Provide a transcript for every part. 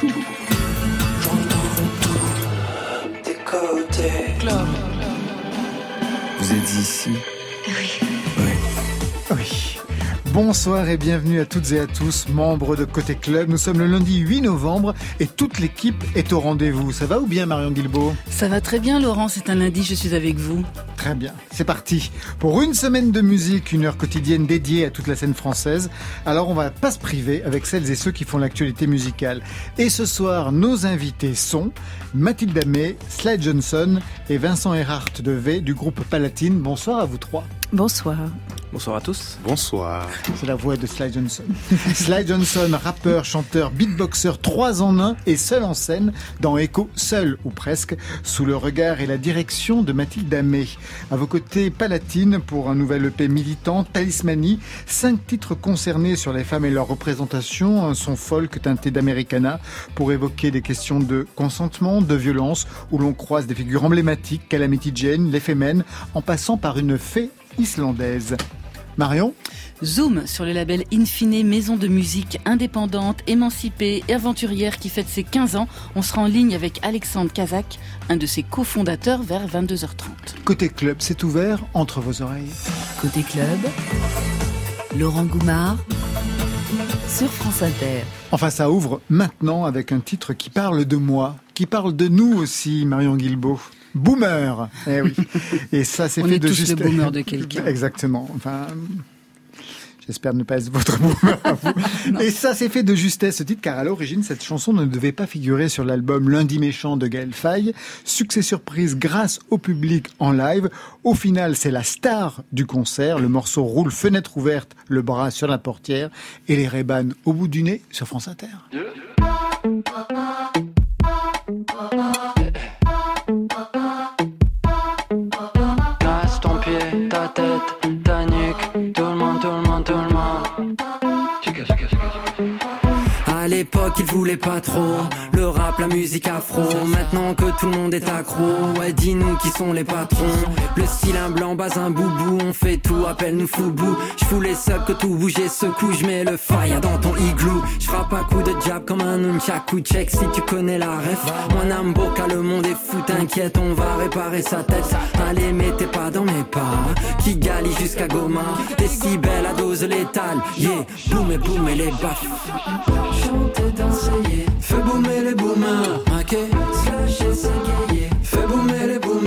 tout. J'entends tout des côtés. Club. Vous êtes ici Oui. Oui. Bonsoir et bienvenue à toutes et à tous, membres de Côté Club. Nous sommes le lundi 8 novembre et toute l'équipe est au rendez-vous. Ça va ou bien Marion Guilbault Ça va très bien Laurent, c'est un lundi, je suis avec vous. Très bien, c'est parti. Pour une semaine de musique, une heure quotidienne dédiée à toute la scène française. Alors on va pas se priver avec celles et ceux qui font l'actualité musicale. Et ce soir, nos invités sont Mathilde Amé, Slide Johnson et Vincent Erhardt de V du groupe Palatine. Bonsoir à vous trois. Bonsoir. Bonsoir à tous. Bonsoir. C'est la voix de Sly Johnson. Sly Johnson, rappeur, chanteur, beatboxer, trois en un et seul en scène dans Echo, seul ou presque, sous le regard et la direction de Mathilde Amé. À vos côtés, Palatine pour un nouvel EP militant, Talismanie, cinq titres concernés sur les femmes et leur représentation, un son folk teinté d'Americana pour évoquer des questions de consentement, de violence, où l'on croise des figures emblématiques, Calamity Jane, les Femen, en passant par une fée islandaise. Marion Zoom sur le label Infine, maison de musique indépendante, émancipée et aventurière qui fête ses 15 ans. On sera en ligne avec Alexandre Kazak, un de ses cofondateurs, vers 22h30. Côté club, c'est ouvert entre vos oreilles. Côté club, Laurent Goumard sur France Inter. Enfin, ça ouvre maintenant avec un titre qui parle de moi, qui parle de nous aussi, Marion Guilbeault. Boomer. Eh oui. Et ça, c'est On fait est de tous juste. le boomer de quelqu'un. Exactement. Enfin. J'espère ne pas être votre boomer à vous. Et ça, c'est fait de justesse ce titre, car à l'origine, cette chanson ne devait pas figurer sur l'album Lundi méchant de Gaël Faye. Succès surprise grâce au public en live. Au final, c'est la star du concert. Le morceau roule fenêtre ouverte, le bras sur la portière et les Reban au bout du nez sur France Inter. L'époque, il voulait pas trop le rap, la musique afro. Maintenant que tout le monde est accro, ouais, dis-nous qui sont les patrons. Le un blanc, bas un boubou, on fait tout, appelle-nous foubou. J'fous les subs que tout bouge et secoue, j'mets le fire dans ton igloo. J'frappe à coup de jab comme un nunchaku, check si tu connais la ref. Moi, Namboka, le monde est fou, t'inquiète, on va réparer sa tête. Allez, mettez pas dans mes pas, qui galie jusqu'à Goma. Décibels à dose létale, yeah, boum et boum et les baffes. Chanter, danser. Fais boomer les boomers, ok Slasher, s'égayer. Fais boomer les boomers,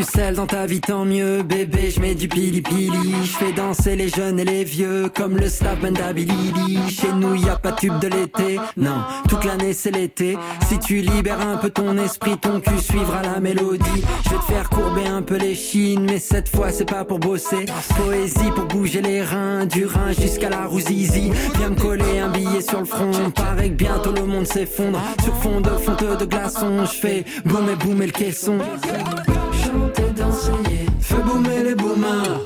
du sel dans ta vie, tant mieux, bébé. Je mets du pili pili. Je fais danser les jeunes et les vieux, comme le staff Mandabilili. Chez nous, y a pas de tube de l'été. Non, toute l'année c'est l'été. Si tu libères un peu ton esprit, ton cul suivra la mélodie. Je vais te faire courber un peu les chines, mais cette fois c'est pas pour bosser. Poésie pour bouger les reins, du rein jusqu'à la rouzizi. Viens me coller un billet sur le front. Paraît que bientôt le monde s'effondre. Sur fond de fonte de glaçons, je fais boum et boum et le caisson. Fais boomer les boomers,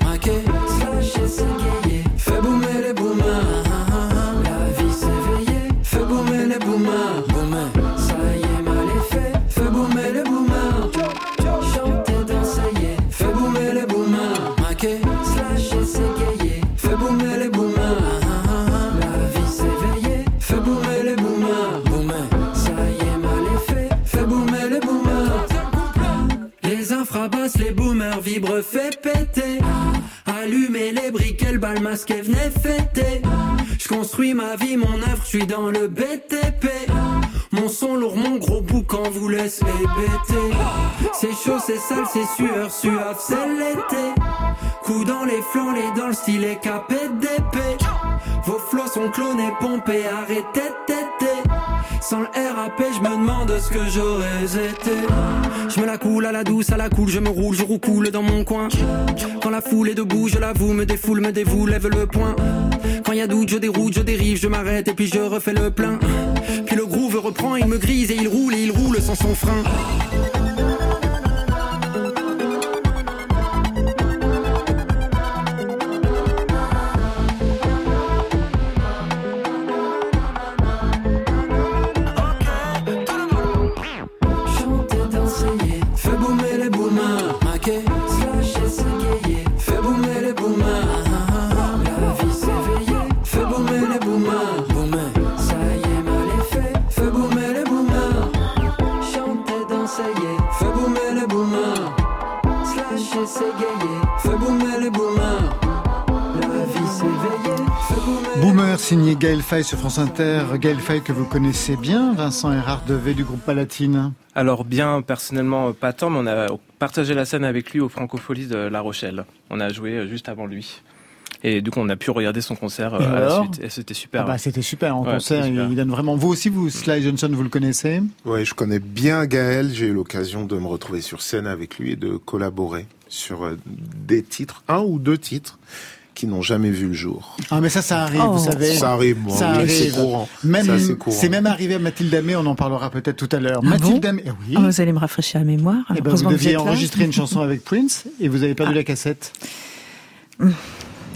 briquets, le bal masqué, venez fêter. Je construis ma vie, mon œuvre, je suis dans le BTP. Mon son lourd, mon gros boucan vous laisse hébéter. C'est chaud, c'est sale, c'est sueur, suave, c'est l'été. Coup dans les flancs, les dans le style et capé d'épée. Vos flots sont clonés, pompés, arrêtez. Sans le RAP, je me demande ce que j'aurais été. Je me la coule à la douce, à la cool, je me roule, je roucoule dans mon coin. Quand la foule est debout, je l'avoue, me défoule, me dévoue, lève le poing. Quand y a doute, je déroute, je dérive, je m'arrête et puis je refais le plein. Puis le groove reprend, il me grise et il roule et il roule sans son frein. Signé Gaël Fay sur France Inter. Gaël Fay que vous connaissez bien, Vincent Erard V du groupe Palatine. Alors bien, personnellement, pas tant, mais on a partagé la scène avec lui au Francofolie de La Rochelle. On a joué euh, juste avant lui. Et du coup, on a pu regarder son concert euh, Et à la alors suite. Et c'était super. Ah bah, c'était super en Ouais, concert, il, super. il donne vraiment. Vous aussi, vous, Sly Johnson, vous le connaissez? Ouais, je connais bien Gaël. J'ai eu l'occasion de me retrouver sur scène avec lui et de collaborer sur euh, des titres, un ou deux titres, qui n'ont jamais vu le jour. Ah mais ça, ça arrive, Oh. vous savez. Ça arrive, bon, Ça oui, c'est arrive. courant. C'est courant. c'est même arrivé à Mathilde Amé, on en parlera peut-être tout à l'heure. Ah Mathilde bon Amé, eh oui. Oh, vous allez me rafraîchir la mémoire. Eh ben, vous deviez enregistrer une chanson avec Prince et vous avez perdu Ah. la cassette.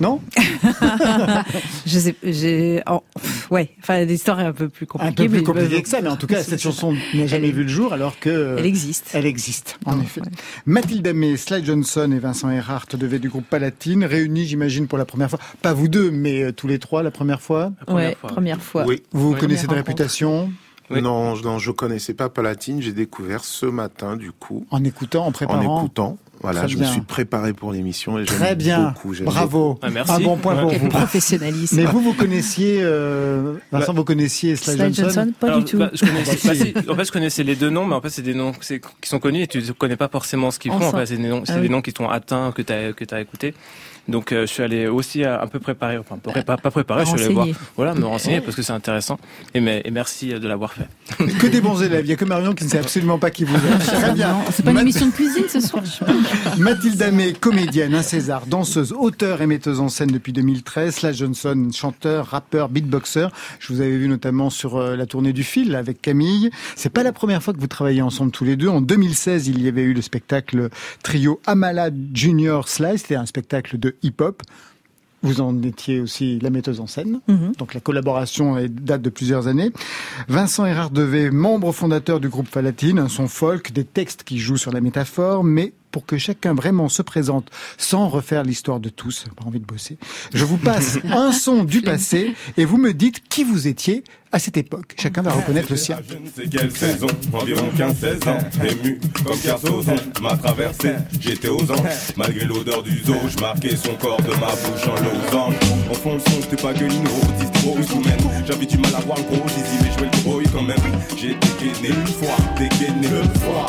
Non Je sais, j'ai, oh, ouais, enfin, l'histoire est un peu plus Un compliquée. peu plus mais- compliqué que ça, mais en tout cas, cette chanson n'a jamais vu le jour alors que... Elle existe. Elle existe, en effet. ouais. Mathilde Amé, Sly Johnson et Vincent Erhardt devaient du groupe Palatine, réunis, j'imagine, pour la première fois. Pas vous deux, mais euh, tous les trois la première fois. La première ouais, fois. première fois. Oui. Vous Ouais. connaissez de réputation Oui. Non, je- non, je connaissais pas Palatine. J'ai découvert ce matin, du coup, en écoutant, en en préparant. écoutant. Voilà, Très je bien. me suis préparé pour l'émission et Très j'aime bien, beaucoup. bravo. Ah, merci. Un bon point pour vous. Professionnalisme. Mais vous, vous connaissiez, euh, Vincent, vous connaissiez Sly, Sly Johnson, Johnson, pas Alors, du tout. bah, je connaissais, Ah, bah, si. bah, si, en fait, je connaissais les deux noms, mais en fait, c'est des noms qui sont connus et tu ne connais pas forcément ce qu'ils On font. En fait, c'est des noms, c'est Ah des noms qui t'ont atteint, que tu as, que as écouté. Donc, euh, je suis allé aussi un peu préparer, enfin, pas, pas pas préparer, je suis allé voir, voilà, me renseigner parce que c'est intéressant. Et, mais, et merci de l'avoir fait. Que des bons élèves. Il n'y a que Marion qui ne sait absolument pas qui vous êtes. Très bien. Non, c'est pas une émission de cuisine ce soir. Mathilde Amé, comédienne, un César, danseuse, auteur et metteuse en scène depuis 2013. Sly Johnson, chanteur, rappeur, beatboxer. Je vous avais vu notamment sur euh, la tournée du fil avec Camille. C'est pas la première fois que vous travaillez ensemble tous les deux. En 2016, il y avait eu le spectacle trio Amala Junior Sly. C'était un spectacle de hip-hop. Vous en étiez aussi la metteuse en scène. Mhm. Donc la collaboration date de plusieurs années. Vincent Erard Devé, membre fondateur du groupe Falatine, un son folk, des textes qui jouent sur la métaphore, mais pour que chacun vraiment se présente sans refaire l'histoire de tous, pas envie de bosser, je vous passe un son du passé et vous me dites qui vous étiez à cette époque. Chacun va reconnaître le sien. Je ne sais quelle saison, environ 15-16 ans, ému comme Carsozon m'a traversé, j'étais aux anges, malgré l'odeur du zoo, je marquais son corps de ma bouche en losange. En fond le son, j'étais pas que Lino, distro ou sous-même, j'avais du mal à voir le gros, j'y mais jouer le gros quand même, j'ai dégainé une fois, dégainé deux fois.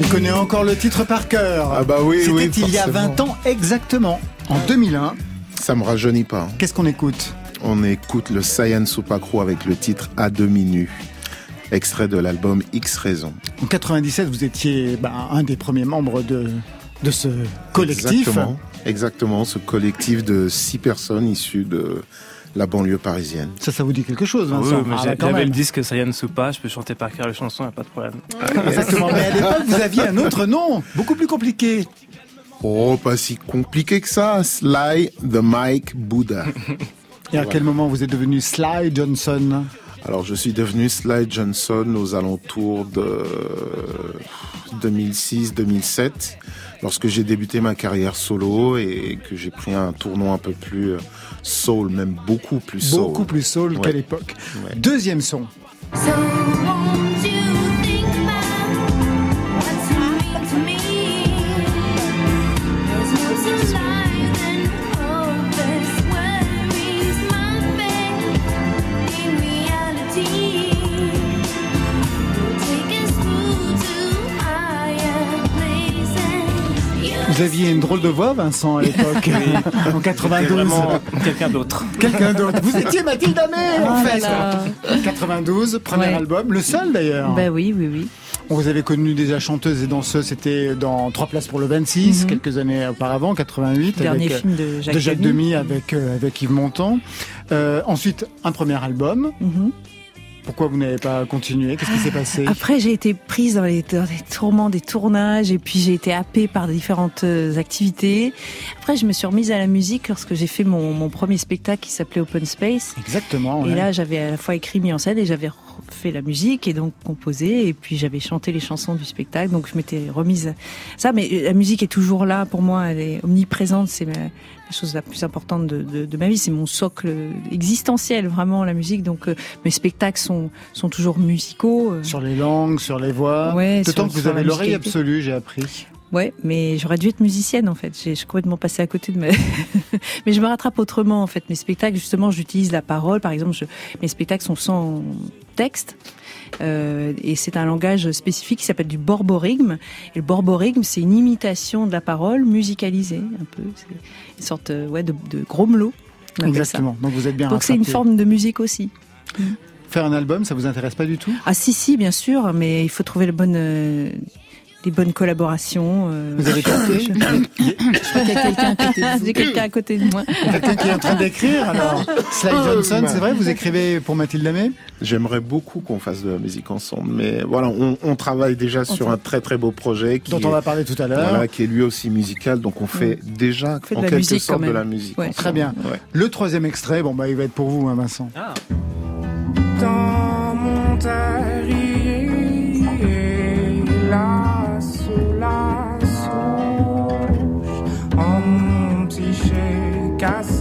Il connaît encore le titre par cœur. Ah bah oui, C'était oui, il y a forcément. 20 ans exactement, en 2001. Ça me rajeunit pas. hein. Qu'est-ce qu'on écoute? On écoute le Saiyan Supakro avec le titre À demi nu, extrait de l'album X Raison. En 97, vous étiez bah, un des premiers membres de, de ce collectif. Exactement, exactement, ce collectif de six personnes issues de la banlieue parisienne. Ça, ça vous dit quelque chose, Oui, Vincent Ah, j'ai- bah, quand j'avais même. le disque Sayan Soupa, je peux chanter par cœur les chansons, y a pas de problème. Exactement. Mais à l'époque, vous aviez un autre nom, beaucoup plus compliqué. Oh, pas si compliqué que ça. Sly the Mike Buddha. Et à quel moment vous êtes devenu Sly Johnson? Alors, je suis devenu Sly Johnson aux alentours de 2006-2007, lorsque j'ai débuté ma carrière solo et que j'ai pris un tournoi un peu plus euh, soul, même beaucoup plus soul. Beaucoup plus soul Ouais. qu'à l'époque. Ouais. Deuxième son. Vous aviez une drôle de voix, Vincent, à l'époque, en C'était 92. vraiment quelqu'un d'autre. Quelqu'un d'autre. Vous étiez Mathilde Amé, en là fait. là. 92, premier Ouais. album, le seul d'ailleurs. Ben oui, oui, oui. On vous avait connu déjà chanteuse et danseuse, c'était dans Trois places pour le 26, Mhm. quelques années auparavant, 88. Dernier avec, film de Jacques, de Jacques Demy. Demy avec, euh, avec Yves Montand. Euh, ensuite, un premier album. Mhm. Pourquoi vous n'avez pas continué? Qu'est-ce qui s'est passé? Après, j'ai été prise dans les, dans les tourments des tournages et puis j'ai été happée par différentes euh, activités. Après, je me suis remise à la musique lorsque j'ai fait mon, mon premier spectacle qui s'appelait Open Space. Exactement. Et là, j'avais à la fois écrit, mis en scène et j'avais fait la musique et donc composé et puis j'avais chanté les chansons du spectacle. Donc je m'étais remise à ça. Mais la musique est toujours là pour moi. Elle est omniprésente. C'est ma- la chose la plus importante de, de, de ma vie. C'est mon socle existentiel, vraiment, la musique. Donc euh, mes spectacles sont, sont toujours musicaux. euh. Sur les langues, sur les voix. Ouais, D'autant que vous avez l'oreille absolue, j'ai appris. Ouais, mais j'aurais dû être musicienne en fait. J'ai j'ai complètement passé à côté de ma. mais je me rattrape autrement en fait. Mes spectacles, justement, j'utilise la parole. Par exemple, je... mes spectacles sont sans texte. Euh, et c'est un langage spécifique qui s'appelle du borborigme. Et le borborigme, c'est une imitation de la parole musicalisée, un peu. C'est une sorte euh, ouais, de, de gromelot. Exactement. Donc vous êtes bien Donc c'est une forme de musique aussi. Faire un album, ça vous intéresse pas du tout? Ah si si bien sûr, mais il faut trouver les bonnes euh, les bonnes collaborations. euh. Vous avez tenté Je crois qu'il y a quelqu'un à côté de vous. J'ai quelqu'un à côté de moi. Quelqu'un qui est en train d'écrire alors Sly Johnson, c'est vrai, vous écrivez pour Mathilde Lamé J'aimerais beaucoup qu'on fasse de la musique ensemble, mais voilà, on, on travaille déjà sur un très très beau projet qui dont on va parler tout à l'heure. voilà, qui est lui aussi musical, donc on fait déjà fait de en la quelque musique, sorte de la musique. Ouais. Très bien. Ouais. Le troisième extrait, bon bah il va être pour vous, hein, Vincent. Ah. dans mon terrier,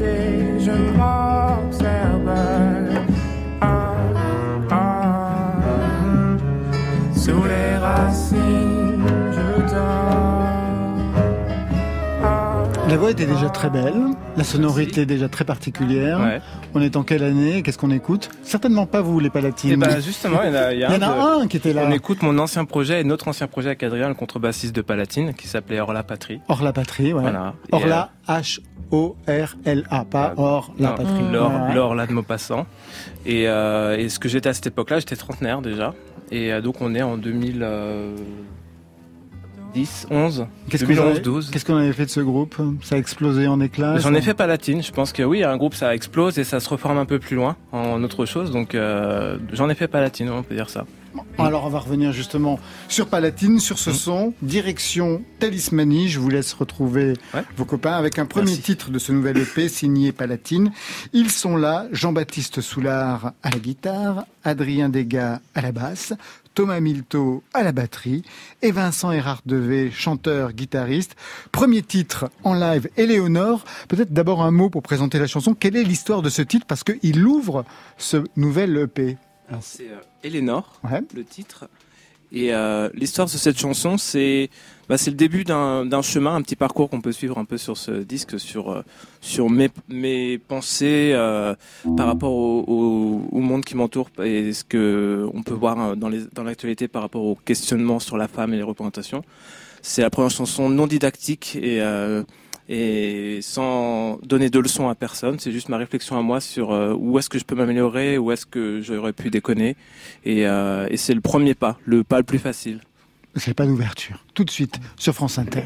day. Était déjà très belle, la sonorité déjà très particulière. Ouais. On est en quelle année? Qu'est-ce qu'on écoute? Certainement pas vous, les palatines. Et ben justement, il y en a, y y un de- a un qui était là. On écoute mon ancien projet et notre ancien projet avec Adrien, le contrebassiste de Palatine, qui s'appelait Hors la Patrie. Hors la patrie, ouais. Voilà. Et, Hors la, H-O-R-L-A, pas hors la Non, patrie. L'or, Ouais. l'or là de Maupassant. Et, euh, et ce que j'étais à cette époque-là, j'étais trentenaire déjà. Et euh, donc on est en 2010, 11, Qu'est-ce que vous 2011, avez- 12. Qu'est-ce qu'on avait fait de ce groupe? Ça a explosé en éclats J'en ai fait Palatine. Je pense que oui, un groupe ça explose et ça se reforme un peu plus loin en autre chose. Donc euh, j'en ai fait Palatine, on peut dire ça. Alors on va revenir justement sur Palatine, sur ce son. Direction Talismanie, je vous laisse retrouver Ouais. vos copains avec un premier Merci. titre de ce nouvel EP signé Palatine. Ils sont là, Jean-Baptiste Soulard à la guitare, Adrien Degas à la basse, Thomas Milto à la batterie et Vincent Erard Devé, chanteur, guitariste. Premier titre en live, Éléonore. Peut-être d'abord un mot pour présenter la chanson. Quelle est l'histoire de ce titre? Parce qu'il ouvre ce nouvel EP. Alors c'est euh, Ouais. le titre. Et euh, l'histoire de cette chanson, c'est bah, c'est le début d'un chemin, un petit parcours qu'on peut suivre un peu sur ce disque, sur euh, sur mes mes pensées euh, par rapport au, au, au monde qui m'entoure et ce que on peut voir euh, dans les dans l'actualité par rapport au questionnement sur la femme et les représentations. C'est la première chanson non didactique et euh, et sans donner de leçons à personne. C'est juste ma réflexion à moi sur euh, où est-ce que je peux m'améliorer, où est-ce que j'aurais pu déconner. Et, euh, et c'est le premier pas, le pas le plus facile. C'est pas d'ouverture. Tout de suite sur France Inter.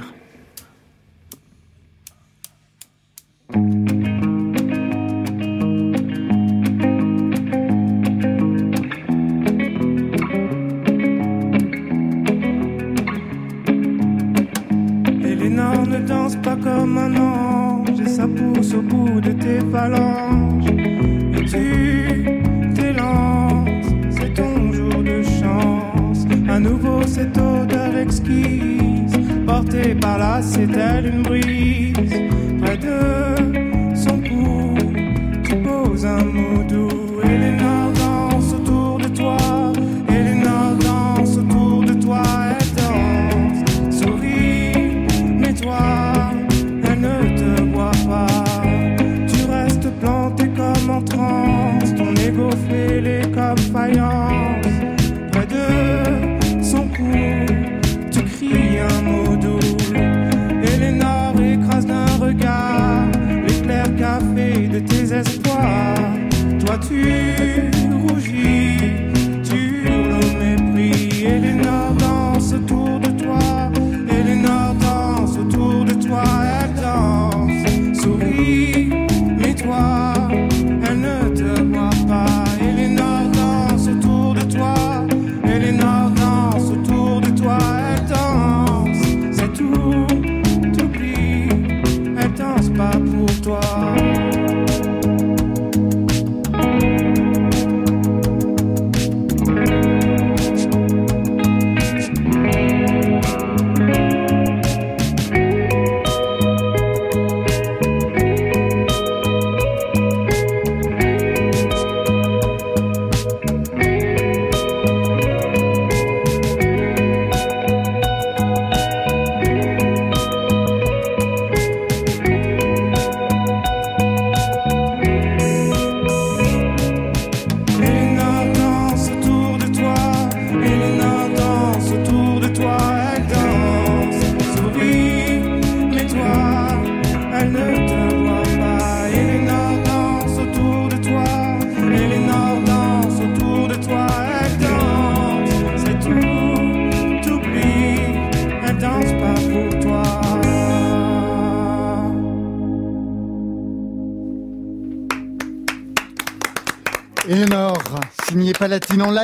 Eleanor ne danse pas comme un ange et ça pousse au bout de tes phalanges. Par là, c'est elle une brise.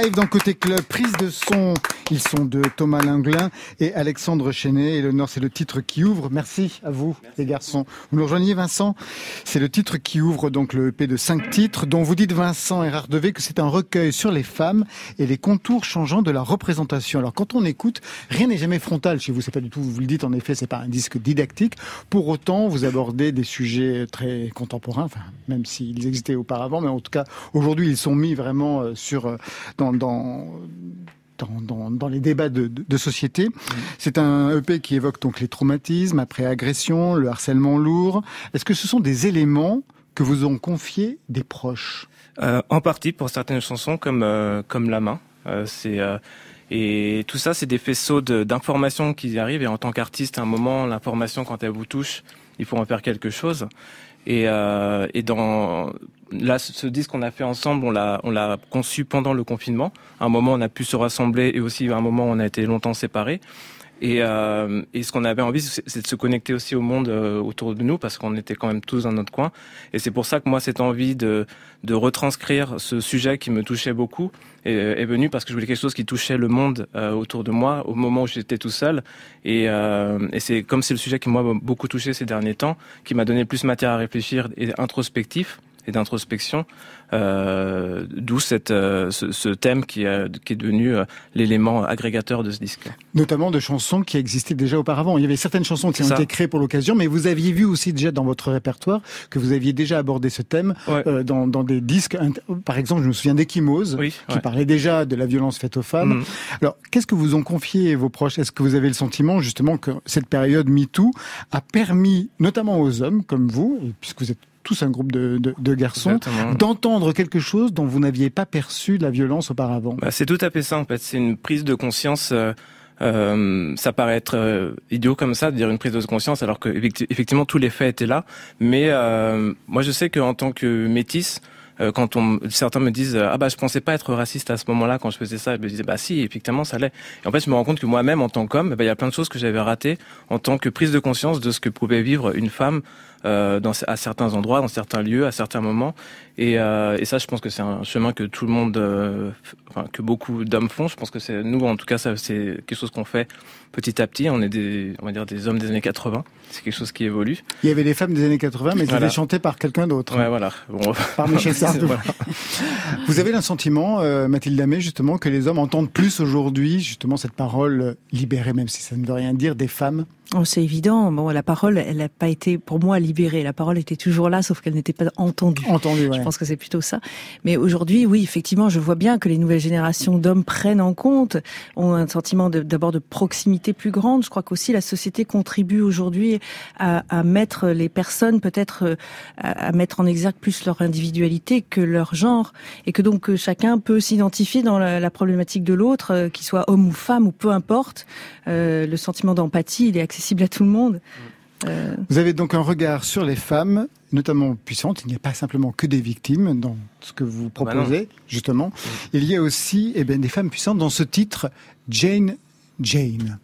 Live dans Côté Club, prise de son. Ils sont de Thomas Linglin et Alexandre Chenet. Eleanor, c'est le titre qui ouvre. Merci à vous, les garçons. Vous nous rejoignez, Vincent? C'est le titre qui ouvre donc le EP de cinq titres, dont vous dites, Vincent et Devé, que c'est un recueil sur les femmes et les contours changeants de la représentation. Alors, quand on écoute, rien n'est jamais frontal chez vous. C'est pas du tout, vous le dites, en effet, c'est pas un disque didactique. Pour autant, vous abordez des sujets très contemporains, enfin, même s'ils existaient auparavant, mais en tout cas, aujourd'hui, ils sont mis vraiment euh, sur, euh, dans, dans, dans, les débats de, de, de société. C'est un EP qui évoque donc les traumatismes après agression, le harcèlement lourd. Est-ce que ce sont des éléments que vous ont confiés des proches? Euh, en partie pour certaines chansons comme euh, comme la main. Euh, c'est et tout ça, c'est des faisceaux de- d'informations qui arrivent. Et en tant qu'artiste, à un moment, l'information, quand elle vous touche, il faut en faire quelque chose. Et, euh, et dans là, ce, disque qu'on a fait ensemble, on l'a on l'a conçu pendant le confinement. À un moment, on a pu se rassembler, et aussi à un moment, on a été longtemps séparés. Et, euh, et ce qu'on avait envie, c'est de se connecter aussi au monde euh, autour de nous, parce qu'on était quand même tous dans notre coin. Et c'est pour ça que moi, cette envie de, de retranscrire ce sujet qui me touchait beaucoup est, est venue parce que je voulais quelque chose qui touchait le monde euh, autour de moi au moment où j'étais tout seul. Et, euh, et c'est comme c'est le sujet qui m'a beaucoup touché ces derniers temps, qui m'a donné plus matière à réfléchir et introspectif et d'introspection, euh, d'où cette euh, ce, ce thème qui, est qui est devenu euh, l'élément agrégateur de ce disque. Notamment de chansons qui existaient déjà auparavant. Il y avait certaines chansons qui ont été créées pour l'occasion, mais vous aviez vu aussi déjà dans votre répertoire que vous aviez déjà abordé ce thème dans, dans des disques. Par exemple, je me souviens d'Ekimose, qui ouais. parlait déjà de la violence faite aux femmes. Mhm. Alors, qu'est-ce que vous ont confié vos proches? Est-ce que vous avez le sentiment justement que cette période MeToo a permis, notamment aux hommes comme vous, puisque vous êtes tous un groupe de, de- de garçons, d'entendre quelque chose dont vous n'aviez pas perçu la violence auparavant Bah, c'est tout à fait ça en fait. C'est une prise de conscience. euh, euh, ça paraît être euh, idiot comme ça de dire une prise de conscience alors que effecti- effectivement tous les faits étaient là. Mais euh, moi je sais qu'en tant que métisse, euh, quand on, certains me disent ah bah je pensais pas être raciste à ce moment-là quand je faisais ça, je me disais bah si effectivement ça l'est. Et en fait je me rends compte que moi-même en tant qu'homme, bah, il y a plein de choses que j'avais ratées en tant que prise de conscience de ce que pouvait vivre une femme euh, dans, à certains endroits, dans certains lieux, à certains moments. Et, euh, et ça, je pense que c'est un chemin que tout le monde, euh, enfin que beaucoup d'hommes font. Je pense que c'est nous, en tout cas, ça c'est quelque chose qu'on fait petit à petit. On est des, on va dire des hommes des années 80. C'est quelque chose qui évolue. Il y avait les femmes des années 80, mais Voilà. étaient chantées par quelqu'un d'autre. Ouais, voilà. Bon. Par Michel Sardou. Voilà. Vous avez le sentiment, Mathilde Amé, justement, que les hommes entendent plus aujourd'hui, justement, cette parole libérée, même si ça ne veut rien dire, des femmes Oh, c'est évident. Bon, la parole, elle n'a pas été, pour moi, libérée. La parole était toujours là, sauf qu'elle n'était pas entendue. Entendue, ouais. Je pense que c'est plutôt ça. Mais aujourd'hui, oui, effectivement, je vois bien que les nouvelles générations d'hommes prennent en compte, ont un sentiment d'abord de proximité plus grande. Je crois qu'aussi la société contribue aujourd'hui à, à mettre les personnes peut-être euh, à, à mettre en exergue plus leur individualité que leur genre, et que donc euh, chacun peut s'identifier dans la, la problématique de l'autre, euh, qu'il soit homme ou femme ou peu importe. Euh, le sentiment d'empathie, il est accessible à tout le monde. Euh, Vous avez donc un regard sur les femmes, notamment puissantes. Il n'y a pas simplement que des victimes dans ce que vous bah proposez, justement. Il y a aussi eh bien, des femmes puissantes dans ce titre, Jane Jane.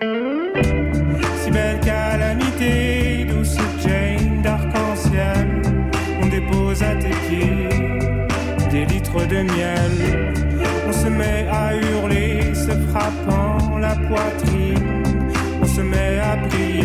Si belle calamité, douce Jane d'arc-en-ciel, on dépose à tes pieds des litres de miel. On se met à hurler, se frappant la poitrine. On se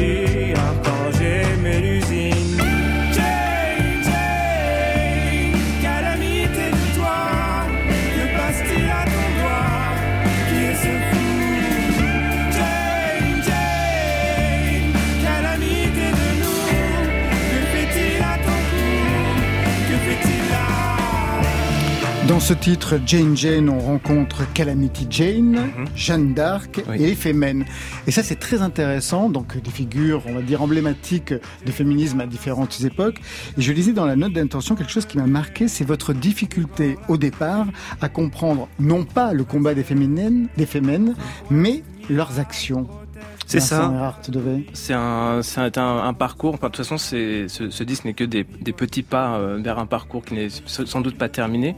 Dans ce titre, Jane Jane, on rencontre Calamity Jane, Jeanne d'Arc et Éphémène. Et ça, c'est très intéressant. Donc, des figures, on va dire, emblématiques du féminisme à différentes époques. Et je lisais dans la note d'intention quelque chose qui m'a marqué, c'est votre difficulté au départ à comprendre non pas le combat des féminines, des fémènes, mais leurs actions. C'est ça. C'est un, un, un parcours. Enfin, de toute façon, ce, ce disque n'est que des, des petits pas euh, vers un parcours qui n'est sans doute pas terminé.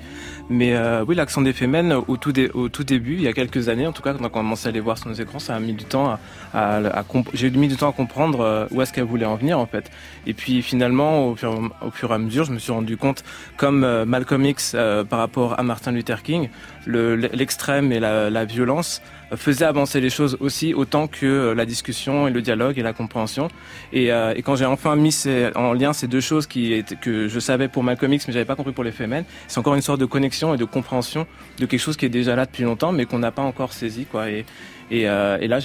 Mais euh, oui, l'accent des Femen, au tout, dé- au tout début, il y a quelques années, en tout cas, quand on a commencé à les voir sur nos écrans, ça a mis du temps à, à, à j'ai mis du temps à comprendre euh, où est-ce qu'elle voulait en venir, en fait. Et puis finalement, au fur, au fur et à mesure, je me suis rendu compte, comme euh, Malcolm X euh, par rapport à Martin Luther King, le- l'extrême et la, violence faisait avancer les choses aussi autant que euh, la discussion et le dialogue et la compréhension. Et, euh, quand j'ai enfin mis en lien ces deux choses qui étaient, que je savais pour Malcolm X, mais j'avais pas compris pour les Femen, c'est encore une sorte de connexion et de compréhension de quelque chose qui est déjà là depuis longtemps, mais qu'on n'a pas encore saisi, quoi. Et, et, euh, là,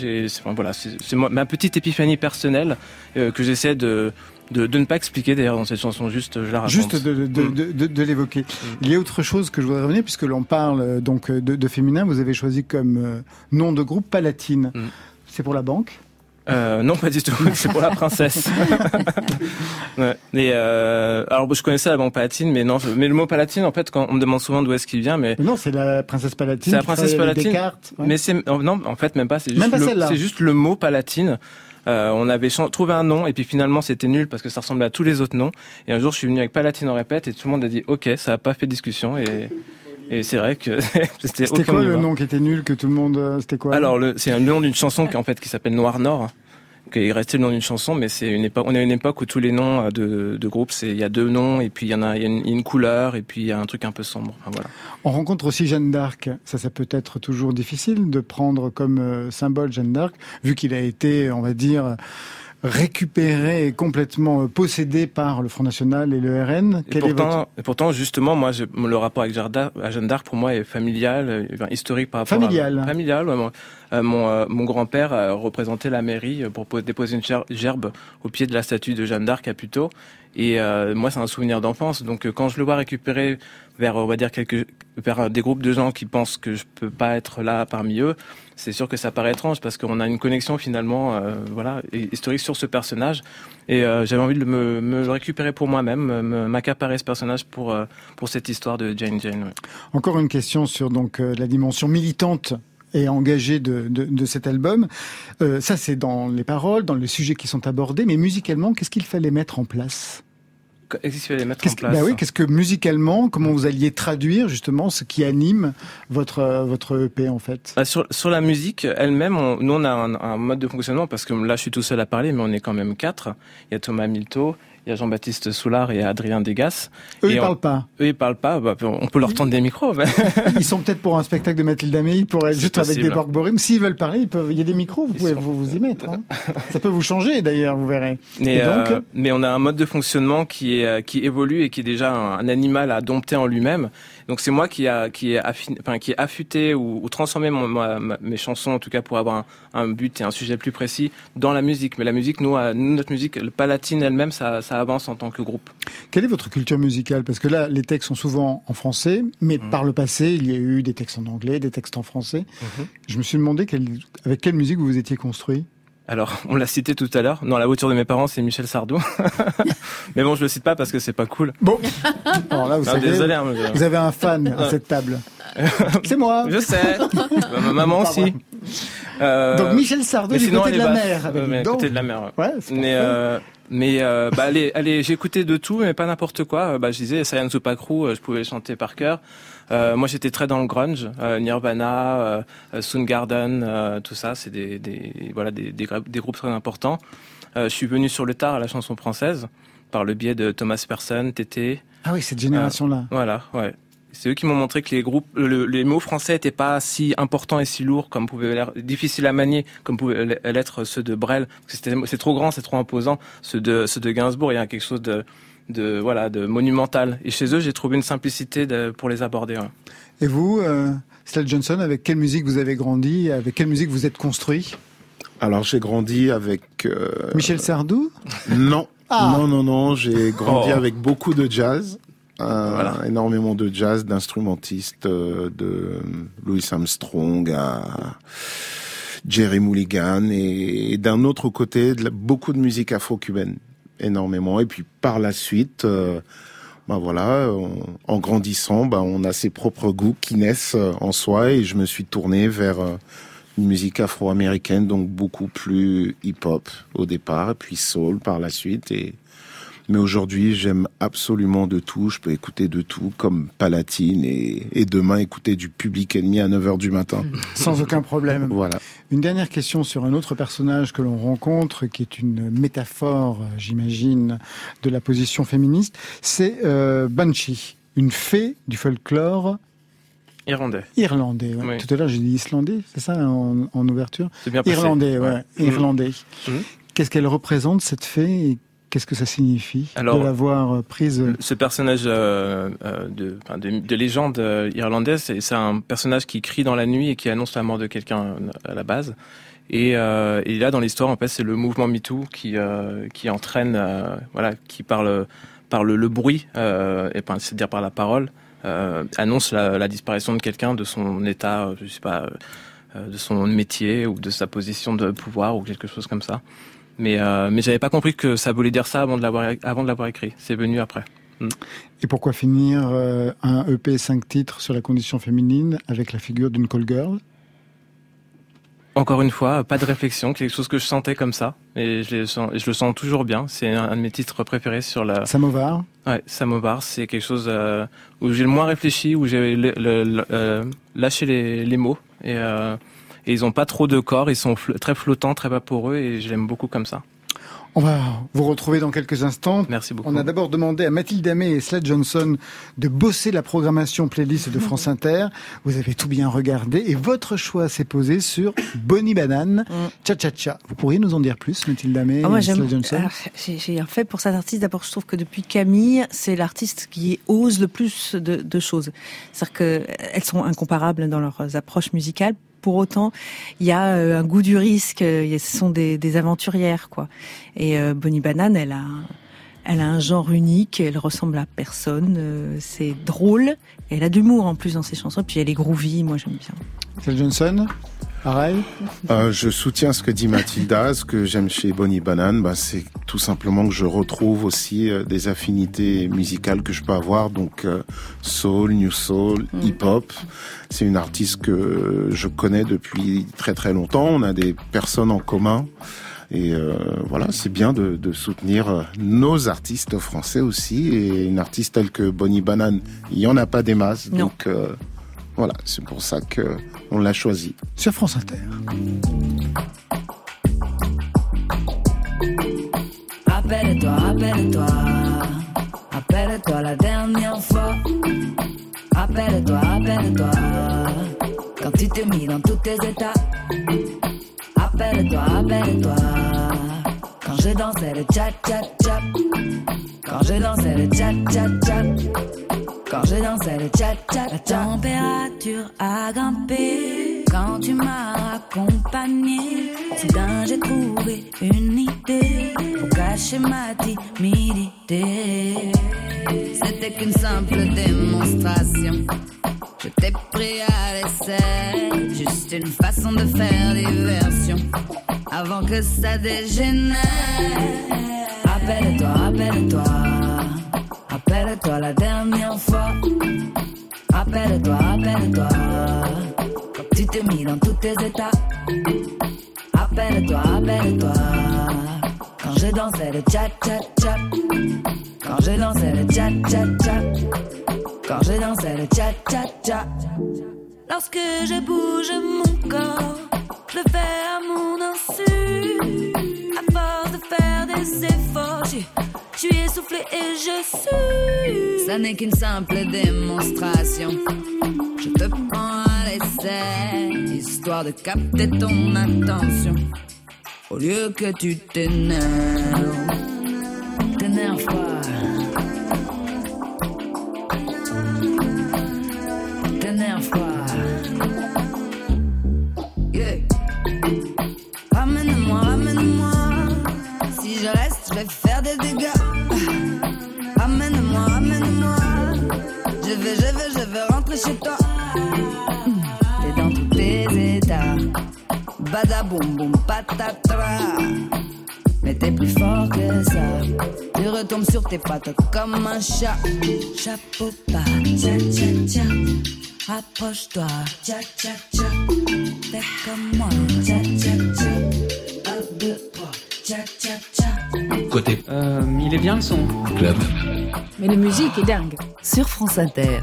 voilà, c'est ma petite épiphanie personnelle que j'essaie de, de, de ne pas expliquer d'ailleurs dans cette chanson, juste je la raconte. Juste de, de, Mm. de, l'évoquer. Il y a autre chose que je voudrais revenir, puisque l'on parle euh, donc de, de féminin, vous avez choisi comme euh, nom de groupe Palatine. Mm. C'est pour la banque? Euh, non, pas du tout. C'est pour la princesse. ouais. Et euh, alors, je connaissais la banque palatine, mais non. mais le mot palatine, en fait, quand on me demande souvent d'où est-ce qu'il vient, mais Non, c'est la princesse Palatine. c'est la princesse palatine. Descartes, ouais. Mais c'est oh, non, en fait, même pas. Juste le, c'est juste le mot palatine. Euh, on avait trouvé un nom et puis finalement c'était nul parce que ça ressemblait à tous les autres noms. Et un jour je suis venu avec Palatine en répète et tout le monde a dit OK, ça a pas fait discussion et et c'est vrai que c'était C'était quoi le nom qui était nul que tout le monde euh, C'était quoi Alors, le- c'est le nom d'une chanson qui en fait qui s'appelle Noir Nord, qui est le nom d'une chanson, mais c'est une époque. On est à une époque où tous les noms euh, de, groupes, il y a deux noms et puis il y en a, une, couleur et puis il y a un truc un peu sombre. On rencontre aussi Jeanne d'Arc. Ça, ça peut être toujours difficile de prendre comme euh, symbole Jeanne d'Arc, vu qu'il a été, on va dire, récupéré et complètement euh, possédé par le Front National et le RN. Et Quel est pourtant, votre... et pourtant, justement, moi, j'ai- le rapport avec Jeanne d'Arc, à Jeanne d'Arc, pour moi, est familial, euh, historique par rapport Familial. à familial. ouais, mon euh, mon, euh, mon grand-père a représenté la mairie pour po- déposer une ger- gerbe au pied de la statue de Jeanne d'Arc à Puteaux. Et euh, moi, c'est un souvenir d'enfance. Donc, quand je le vois récupérer vers, on va dire, quelques, vers des groupes de gens qui pensent que je peux pas être là parmi eux, c'est sûr que ça paraît étrange parce qu'on a une connexion finalement, euh, voilà, hi- historique sur ce personnage. Et euh, j'avais envie de me, me le récupérer pour moi-même, me- m'accaparer ce personnage pour euh, pour cette histoire de Jane Jane. Encore une question sur donc euh, la dimension militante et engagée de, de, de cet album. Euh, ça, c'est dans les paroles, dans les sujets qui sont abordés, mais musicalement, qu'est-ce qu'il fallait mettre en place? Qu'est-ce qu'il fallait mettre en place bah oui, qu'est-ce que musicalement, comment vous alliez traduire justement ce qui anime votre euh, votre EP en fait? Bah, sur, sur la musique elle-même, on- nous on a un, un mode de fonctionnement parce que là je suis tout seul à parler, mais on est quand même quatre. Il y a Thomas Milto, il y a Jean-Baptiste Soulard et Adrien Degas. Eux, Et ils on- parlent pas. Eux ils parlent pas. Bah, on peut leur tendre des micros. Ils sont peut-être pour un spectacle de Mathilde Amé, ils pourraient être juste avec des Borg S'ils veulent parler, ils peuvent. Il y a des micros, vous pouvez vous, vous y mettre. hein. Ça peut vous changer d'ailleurs, vous verrez. Mais, Et donc euh, mais on a un mode de fonctionnement qui est euh, qui évolue et qui est déjà un, un animal à dompter en lui-même. Donc c'est moi qui a qui est enfin qui est affûté ou, ou transformé mon, ma- ma- mes chansons en tout cas pour avoir un, un but et un sujet plus précis dans la musique. Mais la musique, nous, nous, notre musique, le palatine elle-même, ça, ça avance en tant que groupe. Quelle est votre culture musicale? Parce que là, les textes sont souvent en français, mais Mhm. par le passé, il y a eu des textes en anglais, des textes en français. Mhm. Je me suis demandé quelle- avec quelle musique vous vous étiez construit? Alors, on l'a cité tout à l'heure. Dans la voiture de mes parents, c'est Michel Sardou. Mais bon, je le cite pas parce que c'est pas cool. Bon, alors là, vous Non, savez, désolé, hein, mais- vous avez un fan à cette table. C'est moi. Je sais. Bah, ma maman aussi. Euh, Donc Michel Sardou mais du sinon, côté de la basse. mer. mais donc. côté de la mer. ouais. Mais euh, mais euh, bah allez, allez, écouté de tout, mais pas n'importe quoi. Bah je disais Saiyan Supakru, euh, je pouvais le chanter par cœur. Euh, moi j'étais très dans le grunge, euh, Nirvana, euh, euh, Soundgarden, euh, tout ça, c'est des, des voilà des, des, des groupes très importants. Euh, je suis venu sur le tard à la chanson française par le biais de Thomas Persson, Tété. Ah oui, cette génération-là. Voilà, ouais. C'est eux qui m'ont montré que les groupes, le- les mots français n'étaient pas si importants et si lourds comme pouvaient l'être, difficiles à manier comme pouvaient l'être ceux de Brel. C'est trop grand, c'est trop imposant. Ceux de, ceux de Gainsbourg, il y a quelque chose de, de, voilà, de monumental. Et chez eux, j'ai trouvé une simplicité de- pour les aborder. ouais. Et vous, euh, Slade Johnson, avec quelle musique vous avez grandi Avec quelle musique vous êtes construit? Alors j'ai grandi avec euh, Michel Sardou? Non. Ah. Non, non, non, j'ai grandi Oh. avec beaucoup de jazz. euh, Voilà. énormément de jazz, d'instrumentistes, euh, de Louis Armstrong à Jerry Mulligan et, et d'un autre côté de la- beaucoup de musique afro-cubaine, énormément. Et puis par la suite, euh, ben voilà, en grandissant, ben on a ses propres goûts qui naissent euh, en soi et je me suis tourné vers euh, une musique afro-américaine, donc beaucoup plus hip-hop au départ, et puis soul par la suite. Mais aujourd'hui, j'aime absolument de tout. Je peux écouter de tout, comme Palatine, et, et demain écouter du Public Enemy à 9h du matin. Sans aucun problème. Voilà. Une dernière question sur un autre personnage que l'on rencontre, qui est une métaphore, euh, j'imagine, de la position féministe. C'est euh, Banshee, une fée du folklore Irlandais. irlandais. ouais. Oui. Tout à l'heure, j'ai dit islandais, c'est ça en, en ouverture C'est bien passé. Irlandais, ouais. Ouais. Irlandais. Mhm. Qu'est-ce qu'elle représente, cette fée, et qu'est-ce que ça signifie Alors, de l'avoir euh, prise euh, Ce personnage euh, de, de, de légende irlandaise, c'est un personnage qui crie dans la nuit et qui annonce la mort de quelqu'un à la base. Et, euh, et là, dans l'histoire, en fait, c'est le mouvement MeToo qui, euh, qui entraîne, voilà, qui parle par le, le bruit, et c'est-à-dire par la parole, annonce la, la disparition de quelqu'un, de son état, je sais pas, de son métier ou de sa position de pouvoir ou quelque chose comme ça. Mais, euh, mais j'avais pas compris que ça voulait dire ça avant de l'avoir, avant de l'avoir écrit. C'est venu après. Et pourquoi finir euh, un EP 5 titres sur la condition féminine avec la figure d'une call girl? Encore une fois, pas de réflexion, quelque chose que je sentais comme ça, et je, le sens, et je le sens toujours bien. C'est un, un de mes titres préférés sur la. Samovar? Ouais, Samovar, c'est quelque chose euh, où j'ai le moins réfléchi, où j'ai euh, lâché les, les mots, et, et ils ont pas trop de corps, ils sont fl- très flottants, très vaporeux, et je l'aime beaucoup comme ça. On va vous retrouver dans quelques instants. Merci beaucoup. On a d'abord demandé à Mathilde Amé et Slade Johnson de bosser la programmation playlist de France Inter. Vous avez tout bien regardé et votre choix s'est posé sur Bonnie Banane, Cha Cha Cha. Vous pourriez nous en dire plus, Mathilde Amé moi, et j'aime. Slade Johnson J'ai j'ai un fait pour cet artiste. D'abord, je trouve que depuis Camille, c'est l'artiste qui ose le plus de, de choses. C'est-à-dire qu'elles sont incomparables dans leurs approches musicales. Pour autant, il y a euh, un goût du risque. euh, Ce sont des, aventurières, quoi. Et euh, Bonnie Banane, elle a, elle a un genre unique. Elle ressemble à personne. c'est drôle. Et elle a d'humour en plus dans ses chansons. Puis elle est groovy. Moi, j'aime bien. Slade Johnson? Pareil Euh, je soutiens ce que dit Mathilda. Ce que j'aime chez Bonnie Banane, bah, c'est tout simplement que je retrouve aussi euh, des affinités musicales que je peux avoir. Donc euh, soul, new soul, hip-hop. C'est une artiste que je connais depuis très très longtemps. On a des personnes en commun. Et euh, voilà, c'est bien de, de soutenir euh, nos artistes français aussi. Et une artiste telle que Bonnie Banane, il y en a pas des masses. Non. Donc euh, voilà, c'est pour ça que on l'a choisi. sur France Inter. Rappelle-toi, rappelle-toi, rappelle-toi la dernière fois. Rappelle-toi, rappelle-toi, quand tu t'es mis dans tous tes états. Rappelle-toi, rappelle-toi, quand je dansais le tcha tcha tcha. Quand je dansais le tcha tcha tcha. Quand je dansais le tcha tcha La température a grimpé quand tu m'as accompagné. Soudain j'ai trouvé une idée pour cacher ma timidité. C'était qu'une simple démonstration. Je t'ai pris à l'essai, juste une façon de faire diversion avant que ça dégénère. Rappelle-toi, rappelle-toi, rappelle-toi la dernière fois. Rappelle-toi, quand tu t'es mis dans tous tes états. Rappelle-toi, rappelle-toi, quand je dansais le tcha. Quand je dansais le tcha. Quand je dansais le tcha. Lorsque je bouge mon corps, je le fais à mon insu. À force de faire des efforts, je je suis essoufflé et je suis. Ça n'est qu'une simple démonstration. Je te prends à l'essai, histoire de capter ton attention. Au lieu que tu t'énerves, t'énerve pas. Chez toi. T'es dans tous tes états. Badaboum boum patatra. Mais t'es plus fort que ça. Tu retombes sur tes pattes comme un chat. Chapeau pas, tcha tcha tcha. Rapproche-toi, tcha tcha tcha. fais comme moi. Tcha tcha tcha. Un, deux, trois. Tcha tcha tcha. Côté. Euh, il est bien le son. Club. Mais la musique est dingue. Sur France Inter.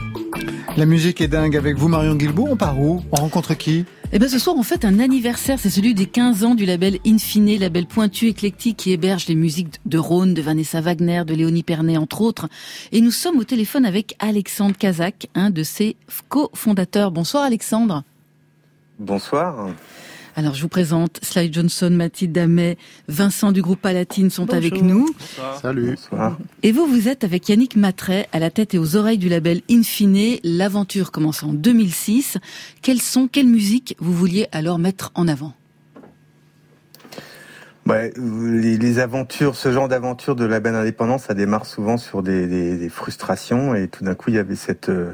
La musique est dingue avec vous, Marion Guilbault. On part où? On rencontre qui? Eh ben ce soir, on fête un anniversaire, c'est celui des 15 ans du label Infine, label pointu éclectique qui héberge les musiques de Rhône, de Vanessa Wagner, de Léonie Pernet, entre autres. Et nous sommes au téléphone avec Alexandre Kazak, un de ses cofondateurs. Bonsoir Alexandre. Bonsoir. Alors je vous présente Sly Johnson, Mathilde Damet, Vincent du groupe Palatine sont Bonjour. avec nous. Salut. Bonsoir. Et vous, vous êtes avec Yannick Matray à la tête et aux oreilles du label Infine. L'aventure commence en 2006. Quelles sont, quelles musiques vous vouliez alors mettre en avant? Ouais, les, les aventures, ce genre d'aventure de la bande indépendante, ça démarre souvent sur des, des- des frustrations et tout d'un coup il y avait cette, euh,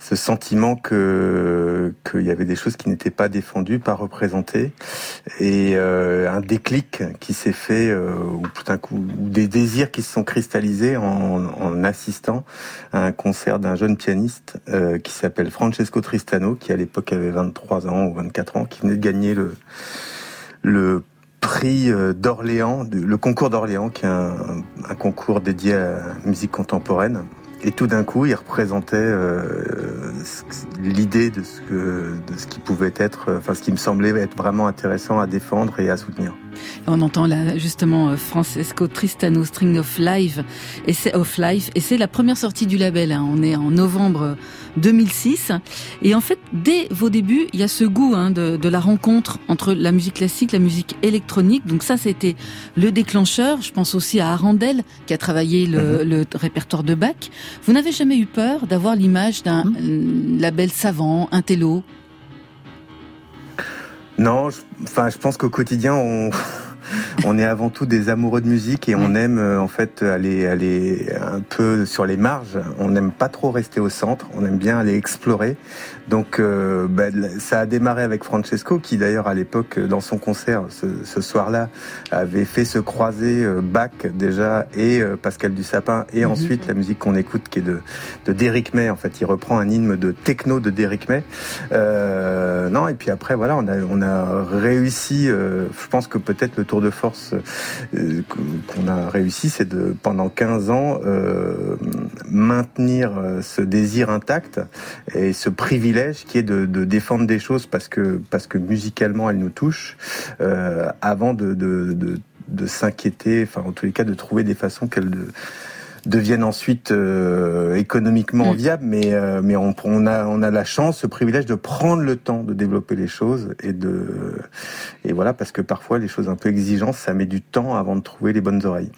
ce sentiment que qu'il y avait des choses qui n'étaient pas défendues, pas représentées et euh, un déclic qui s'est fait euh, ou tout d'un coup ou des désirs qui se sont cristallisés en, en assistant à un concert d'un jeune pianiste euh, qui s'appelle Francesco Tristano qui à l'époque avait 23 ans ou 24 ans qui venait de gagner le le prix euh, d'Orléans, le concours d'Orléans, qui est un, concours dédié à la musique contemporaine. Et tout d'un coup, il représentait euh, l'idée de ce que, de ce qui pouvait être, euh, enfin ce qui me semblait être vraiment intéressant à défendre et à soutenir. On entend là justement Francesco Tristano String of Life et c'est Life et c'est la première sortie du label. hein. On est en novembre 2006 et en fait dès vos débuts il y a ce goût hein, de, de la rencontre entre la musique classique, la musique électronique. Donc ça c'était le déclencheur. Je pense aussi à Arandel qui a travaillé le, le répertoire de Bach. Vous n'avez jamais eu peur d'avoir l'image d'un euh, label savant, un télo? Non, je, enfin, je pense qu'au quotidien, on, on est avant tout des amoureux de musique et on aime euh, en fait aller, aller un peu sur les marges. On n'aime pas trop rester au centre. On aime bien aller explorer. Donc, euh, bah, ça a démarré avec Francesco, qui d'ailleurs à l'époque, dans son concert ce, ce soir-là, avait fait se croiser euh, Bach déjà et euh, Pascal Dussapin et Mhm. ensuite la musique qu'on écoute qui est de, de Derrick May. En fait, il reprend un hymne de techno de Derrick May. Euh, non, et puis après, voilà, on a, on a réussi. euh, je pense que peut-être le tour de force euh, qu'on a réussi, c'est de pendant 15 ans euh, maintenir euh, ce désir intact et ce privilège qui est de, de défendre des choses parce que parce que musicalement elles nous touchent, avant de de, de, s'inquiéter, enfin en tous les cas de trouver des façons qu'elles deviennent ensuite euh, économiquement viables, mais euh, mais on, on a on a la chance, ce privilège de prendre le temps de développer les choses et de et voilà parce que parfois les choses un peu exigeantes, ça met du temps avant de trouver les bonnes oreilles.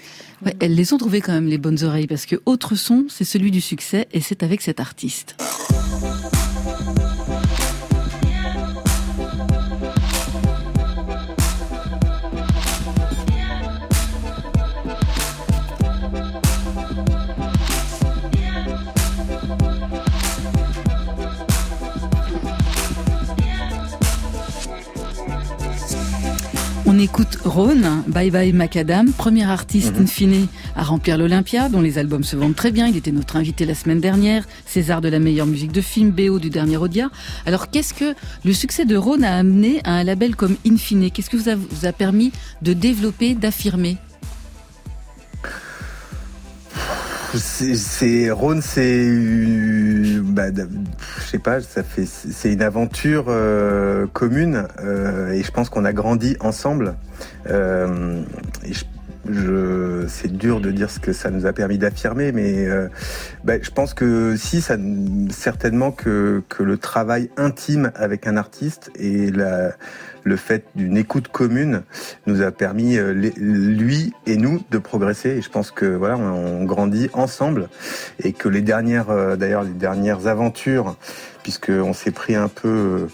Ouais, elles les ont trouvées quand même les bonnes oreilles parce que autre son, c'est celui du succès et c'est avec cet artiste. Écoute Rhône, Bye Bye Macadam, premier artiste in fine à remplir l'Olympia, dont les albums se vendent très bien. Il était notre invité la semaine dernière, César de la meilleure musique de film, BO du dernier Odia. Alors qu'est-ce que le succès de Rhône a amené à un label comme Infine Qu'est-ce que vous a, vous a permis de développer, d'affirmer? C'est, Rhône, c'est bah, je sais pas, ça fait, c'est une aventure euh, commune euh, et je pense qu'on a grandi ensemble. Euh, je, je- c'est dur de dire ce que ça nous a permis d'affirmer, mais euh, bah, je pense que si, ça, certainement que, que le travail intime avec un artiste et la, le fait d'une écoute commune nous a permis, euh, lui et nous, de progresser. Et je pense que voilà, on, on grandit ensemble et que les dernières, euh, d'ailleurs, les dernières aventures, puisque on s'est pris un peu euh,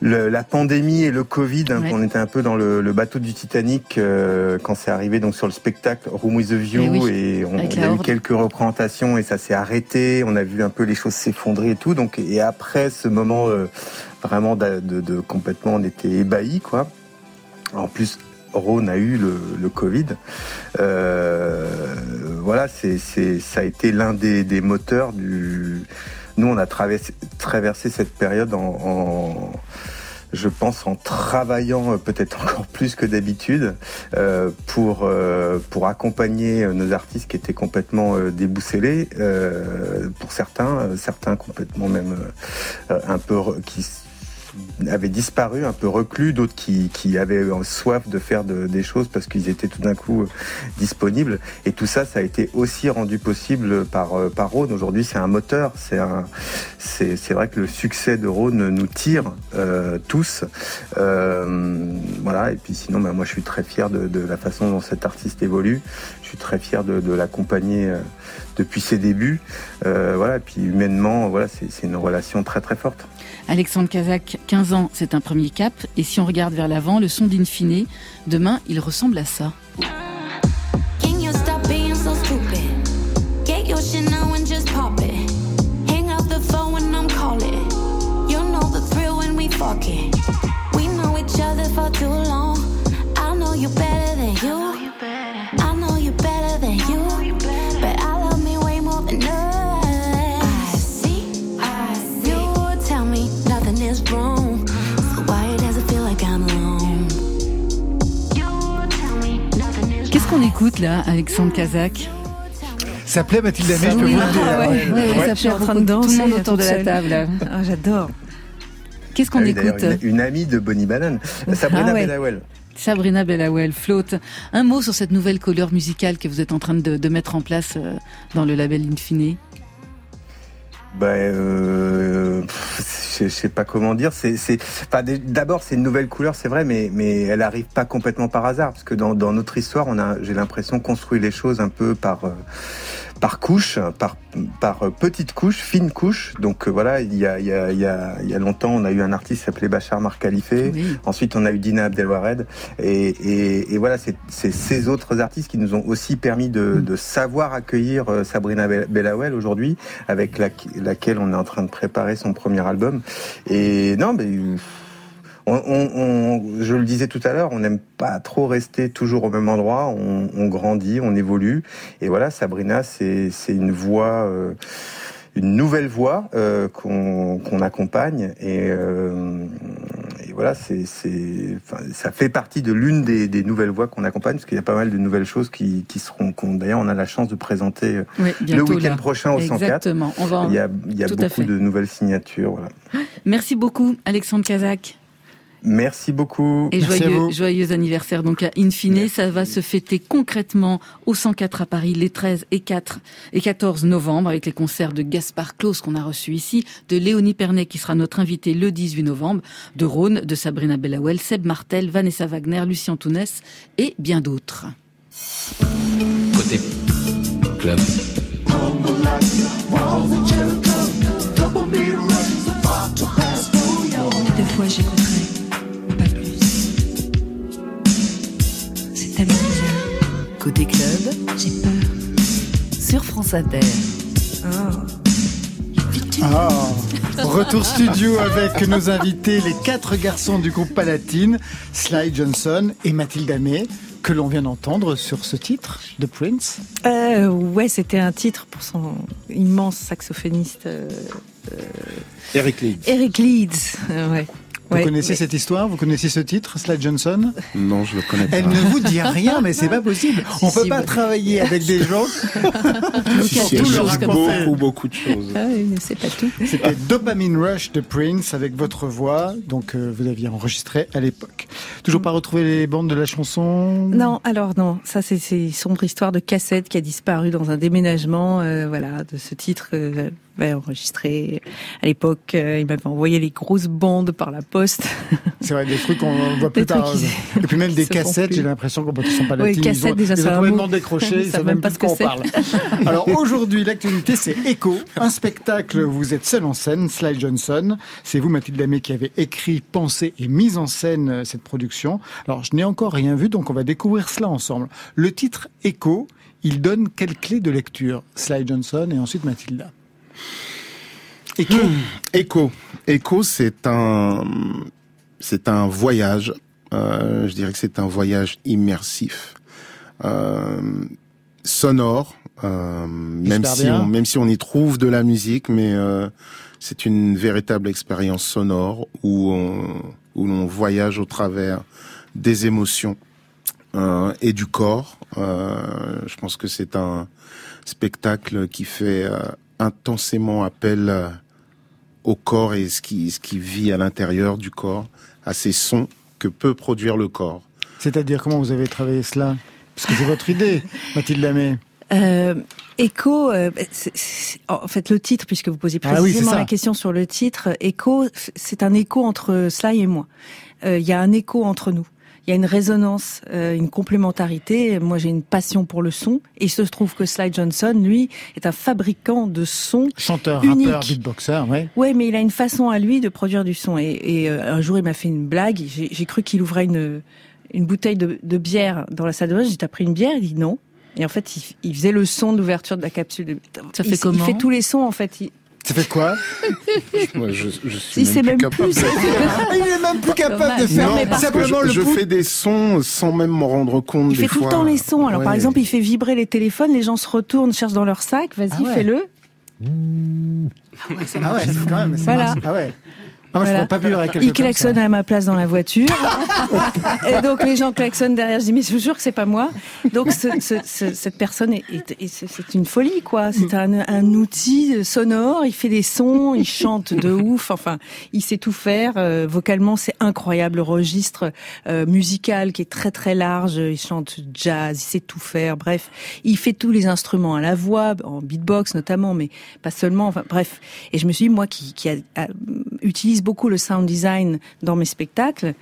le- la pandémie et le Covid, hein, Ouais. qu'on était un peu dans le, le bateau du Titanic euh, quand c'est arrivé donc sur le spectacle Room with a View Eh oui, et on, a eu quelques représentations et ça s'est arrêté. On a vu un peu les choses s'effondrer et tout. Donc et après ce moment euh, vraiment de, de- de complètement, on était ébahis quoi. En plus, Rhône a eu le, le Covid. Euh, voilà, c'est, c'est, ça a été l'un des, des moteurs du. Nous, on a traversé, cette période en, je pense en travaillant euh, peut-être encore plus que d'habitude euh, pour euh, pour accompagner nos artistes qui étaient complètement euh, déboussolés pour certains, certains complètement même un peu qui avaient disparu, un peu reclus, d'autres qui, qui avaient soif de faire de- des choses parce qu'ils étaient tout d'un coup euh, disponibles. Et tout ça, ça a été aussi rendu possible par, euh, par Rhône. Aujourd'hui, c'est un moteur. C'est c'est, c'est vrai que le succès de Rhône nous tire euh, tous. Voilà. Et puis sinon, bah, moi, je suis très fier de, la façon dont cet artiste évolue. Je suis très fier de, l'accompagner depuis ses débuts. Voilà. Et puis humainement, voilà, c'est, c'est une relation très très forte. Alexandre Kazak, 15 ans, c'est un premier cap. Et si on regarde vers l'avant, le son d'Infine, demain, il ressemble à ça. Écoute là, Alexandre Kazak Ça plaît Mathilde Amé, je peux Oui, vous le dire. ah ouais, ouais, ouais, ça plaît en train de danser Tout le monde autour de la table. Ah, J'adore. Qu'est-ce qu'on Ah écoute une, une amie de Bonnie Banane, Sabrina Ah ouais. Bellawell. Sabrina Bellawell, Float. Un mot sur cette nouvelle couleur musicale que vous êtes en train de, de mettre en place euh, dans le label Infine. Ben, euh, je, sais pas comment dire. C'est, c'est, d'abord, c'est une nouvelle couleur, c'est vrai, mais mais elle arrive pas complètement par hasard, parce que dans, dans notre histoire, on a, j'ai l'impression, construit les choses un peu par euh, par couche, par par petites couches, fines couches. Donc euh, voilà, il y a il y a il y a il y a longtemps, on a eu un artiste qui s'appelait Bachar Mar Khalifa. Ensuite, on a eu Dina Abdelwared. Et, et, et voilà, c'est c'est ces autres artistes qui nous ont aussi permis de, de savoir accueillir euh, Sabrina Bel- Bellawell aujourd'hui, avec la- laquelle on est en train de préparer son premier album. Et non, mais euh, on, on- on- je le disais tout à l'heure, on n'aime pas trop rester toujours au même endroit. On, on grandit, on évolue. Et voilà, Sabrina, c'est une voix. euh, une nouvelle voix euh, qu'on accompagne et, euh, et voilà c'est c'est enfin, ça fait partie de l'une des, des nouvelles voix qu'on accompagne parce qu'il y a pas mal de nouvelles choses qui, qui seront qu'on- d'ailleurs on a la chance de présenter le week-end prochain au 104 Exactement. On va en- il y a, il y a Tout à beaucoup de nouvelles signatures voilà. Merci beaucoup, Alexandre Kazak. Merci beaucoup Et joyeux, joyeux anniversaire donc à Infine. Ça va se fêter concrètement au 104 à Paris les 13 et 4 et 14 novembre avec les concerts de Gaspard Claus qu'on a reçu ici, de Léonie Pernet qui sera notre invité le 18 novembre, de Rhône, de Sabrina Bellawell, Seb Martel, Vanessa Wagner, Lucien Tounès et bien d'autres. Côté club. Fois Côté club, J'ai peur. sur France Inter. Ah, retour studio avec nos invités, les quatre garçons du groupe Palatine, Sly Johnson et Mathilde Amé, que l'on vient d'entendre sur ce titre de Prince. Euh, ouais, c'était un titre pour son immense saxophoniste euh, euh, Eric Leeds. Eric Leeds. Euh, ouais. Vous Ouais, connaissez mais- cette histoire Vous connaissez ce titre, Sly Johnson Non, je le connais pas. Elle ne vous dit rien, mais c'est pas possible. On peut si, pas travailler avec des gens qui ont tout leur beaucoup, beaucoup de choses. Ah oui, mais c'est pas tout. C'était Dopamine Rush de Prince avec votre voix, donc euh, vous aviez enregistré à l'époque. Toujours pas retrouvé les bandes de la chanson Non, alors non, ça c'est c'est une sombre histoire de cassette qui a disparu dans un déménagement, euh, voilà, de ce titre que enregistré à l'époque. euh, il m'avait envoyé les grosses bandes par la poste. C'est vrai, des trucs qu'on voit plus tard. qui- Et puis même des cassettes, j'ai l'impression qu'on ne sont pas Oui, latines. ils cassettes, ont, déjà, ils ont complètement décroché, Ils ils savent même pas plus ce de quoi on parle. Alors aujourd'hui, l'actualité, c'est Echo, un spectacle où vous êtes seul en scène, Sly Johnson. C'est vous, Mathilde Damé, qui avez écrit, pensé et mis en scène euh, cette production. Alors, je n'ai encore rien vu, donc on va découvrir cela ensemble. Le titre Echo, il donne quelle clé de lecture? Sly Johnson et ensuite Mathilda. Echo. Echo. Echo, c'est un, c'est un voyage. Euh, je dirais que c'est un voyage immersif, euh, sonore. Euh, même si bien. on, même si on y trouve de la musique, mais c'est une véritable expérience sonore où on, où l'on voyage au travers des émotions et du corps. Je pense que c'est un spectacle qui fait intensément appel euh, au corps et ce qui, ce qui vit à l'intérieur du corps, à ces sons que peut produire le corps. C'est-à-dire, comment vous avez travaillé cela? Parce que c'est votre idée, Mathilde Lamé. Euh, Echo, euh, en fait, le titre, puisque vous posez Ah oui, précisément la question sur le titre, Echo, c'est un écho entre Sly et moi. Euh, Il y a un écho entre nous. Il y a une résonance, euh, une complémentarité. Moi, j'ai une passion pour le son, et il se trouve que Sly Johnson, lui, est un fabricant de sons Chanteur, unique. rappeur, beatboxer, ouais. Ouais, mais il a une façon à lui de produire du son. Et, et, euh, un jour, il m'a fait une blague. J'ai cru qu'il ouvrait une, une bouteille de, de bière dans la salle de bain. J'ai dit, t'as pris une bière? Il dit non. Et en fait, il, il faisait le son d'ouverture de la capsule. de- Ça il, fait Il comment? fait tous les sons, en fait. Il, Ça fait quoi Moi, je, je suis Il sait même capable plus, de- Il est même plus capable de faire Non, que simplement je, le je fais des sons sans même m'en rendre compte il des fait tout le temps les sons. Alors, par exemple, il fait vibrer les téléphones. Les gens se retournent, cherchent dans leur sac. Vas-y, Ah ouais. fais-le. Ah ouais, c'est quand même. c'est Voilà. Ah ouais. Ah, je pas vivre avec Il klaxonne à ma place dans la voiture. et donc les gens klaxonnent derrière. Je dis mais je vous jure que c'est pas moi. Donc ce, ce- ce- cette personne est, est- est- c'est c'est une folie quoi. C'est un, un outil sonore. Il fait des sons, il chante de ouf. Enfin, il sait tout faire. Euh, vocalement, c'est incroyable. Le registre euh, musical qui est très très large. Il chante jazz, il sait tout faire. Bref, il fait tous les instruments à la voix, en beatbox notamment, mais pas seulement. Enfin bref. Et je me suis dit moi qui, qui a- a- utilise beaucoup le sound design dans mes spectacles,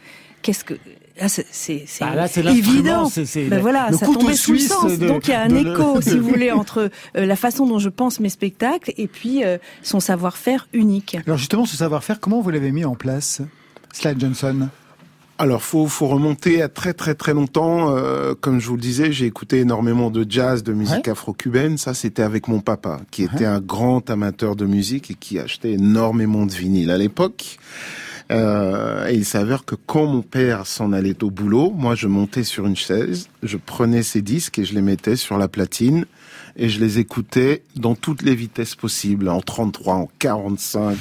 qu'est-ce que Là, c'est Bah, évident. Ben le- voilà, ça tombait sous le suisse sens. de- Donc il y a un le- écho, si vous voulez, entre euh, la façon dont je pense mes spectacles et puis euh, son savoir-faire unique. Alors justement, ce savoir-faire, comment vous l'avez mis en place, Slide Johnson? Alors, faut faut remonter à très très très longtemps. Euh, comme je vous le disais, j'ai écouté énormément de jazz, de musique afro-cubaine. Ça, c'était avec mon papa, qui était un grand amateur de musique et qui achetait énormément de vinyles à l'époque. Euh, et il s'avère que quand mon père s'en allait au boulot, moi je montais sur une chaise, je prenais ces disques et je les mettais sur la platine et je les écoutais dans toutes les vitesses possibles, en 33, en 45,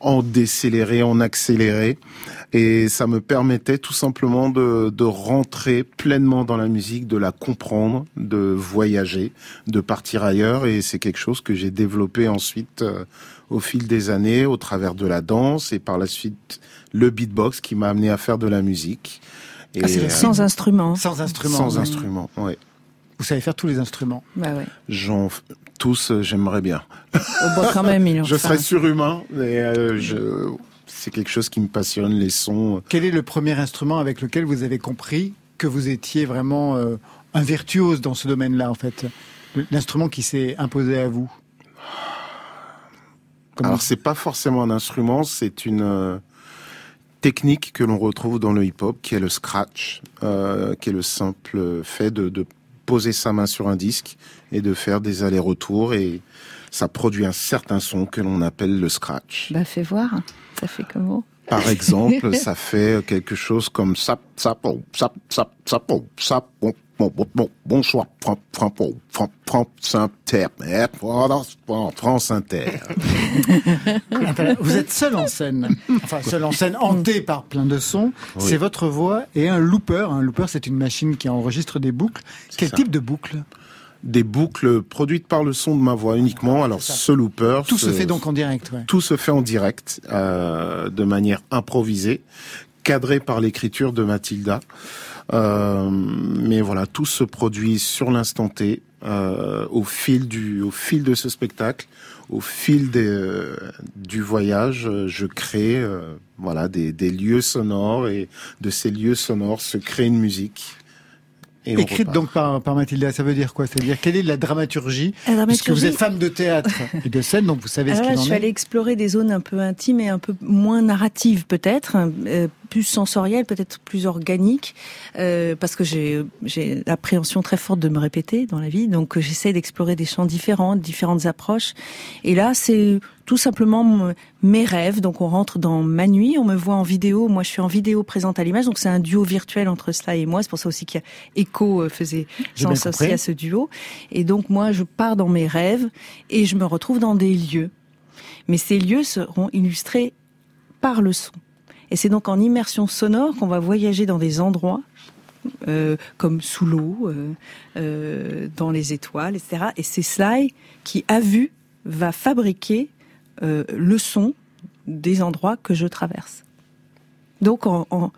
en décéléré, en accéléré. Et ça me permettait tout simplement de, de rentrer pleinement dans la musique, de la comprendre, de voyager, de partir ailleurs. Et c'est quelque chose que j'ai développé ensuite euh, au fil des années, au travers de la danse et par la suite le beatbox qui m'a amené à faire de la musique. Et, Ah, c'est euh, Sans instrument. Sans instrument. sans oui. instrument, ouais. Vous savez faire tous les instruments. Bah ouais. J'en tous, euh, j'aimerais bien. Au bout quand même, il en Je serais surhumain, mais euh, je... c'est quelque chose qui me passionne, les sons. Quel est le premier instrument avec lequel vous avez compris que vous étiez vraiment euh, un virtuose dans ce domaine-là, en fait? L'instrument qui s'est imposé à vous? Comment- Alors c'est pas forcément un instrument, c'est une euh, technique que l'on retrouve dans le hip-hop, qui est le scratch, euh, qui est le simple fait de, de poser sa main sur un disque et de faire des allers-retours et ça produit un certain son que l'on appelle le scratch. Bah fais voir. Ça fait comment Par exemple, ça fait quelque chose comme sap, sap, sap, sap, sap, sap, bon, bon, bon, bon, bonsoir, Fran- Fran- oh, Fran- France Inter, eh, France France Inter. Vous êtes seul en scène, enfin seul en scène, hanté par plein de sons. Oui. C'est votre voix et un looper. Un looper, c'est une machine qui enregistre des boucles. Quel ça. type de boucles Des boucles produites par le son de ma voix uniquement. Alors ce looper, Tout se fait donc en direct. Ouais. tout se fait en direct, euh, de manière improvisée, cadré par l'écriture de Mathilda. Euh, mais voilà, tout se produit sur l'instant T, euh, au fil du, au fil de ce spectacle, au fil des, euh, du voyage, euh, je crée, euh, voilà, des, des lieux sonores et de ces lieux sonores se crée une musique. Et Écrite repart. donc par, par Mathilda, ça veut dire quoi? C'est-à-dire quelle est la dramaturgie, La Puisque vous dramaturgie- êtes femme de théâtre et de scène, donc vous savez Alors ce qu'il je en suis est. allée explorer des zones un peu intimes et un peu moins narratives peut-être, euh, plus sensorielles, peut-être plus organiques, euh, parce que j'ai j'ai l'appréhension très forte de me répéter dans la vie, donc j'essaie d'explorer des champs différents, différentes approches. Et là, c'est tout simplement mes rêves. Donc on rentre dans ma nuit, on me voit en vidéo. Moi, je suis en vidéo présente à l'image, donc c'est un duo virtuel entre cela et moi. C'est pour ça aussi qu'il y a Echo euh, faisait sens aussi à ce duo. Et donc moi, je pars dans mes rêves et je me retrouve dans des lieux. Mais ces lieux seront illustrés par le son. Et c'est donc en immersion sonore qu'on va voyager dans des endroits euh, comme sous l'eau, euh, euh, dans les étoiles, etc. Et c'est Sly qui, à vue, va fabriquer le son des endroits que je traverse. Donc, en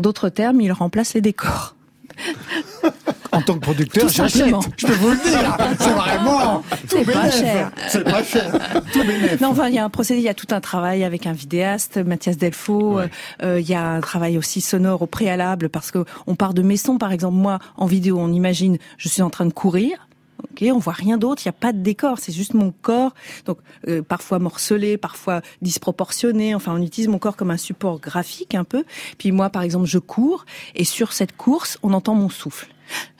d'autres termes, il remplace les décors. En tant que producteur, j'achète. Je peux vous le dire. C'est vraiment tout C'est pas cher. C'est pas cher. Tout bénef. Non, enfin, il y a un procédé, il y a tout un travail avec un vidéaste, Mathias Delfaux. euh, euh, il y a un travail aussi sonore au préalable parce que on part de mes sons, par exemple. Moi, en vidéo, on imagine, je suis en train de courir. Ok, on voit rien d'autre, il n'y a pas de décor, c'est juste mon corps. Donc euh, parfois morcelé, parfois disproportionné. Enfin, on utilise mon corps comme un support graphique un peu. Puis moi, par exemple, je cours et sur cette course, on entend mon souffle.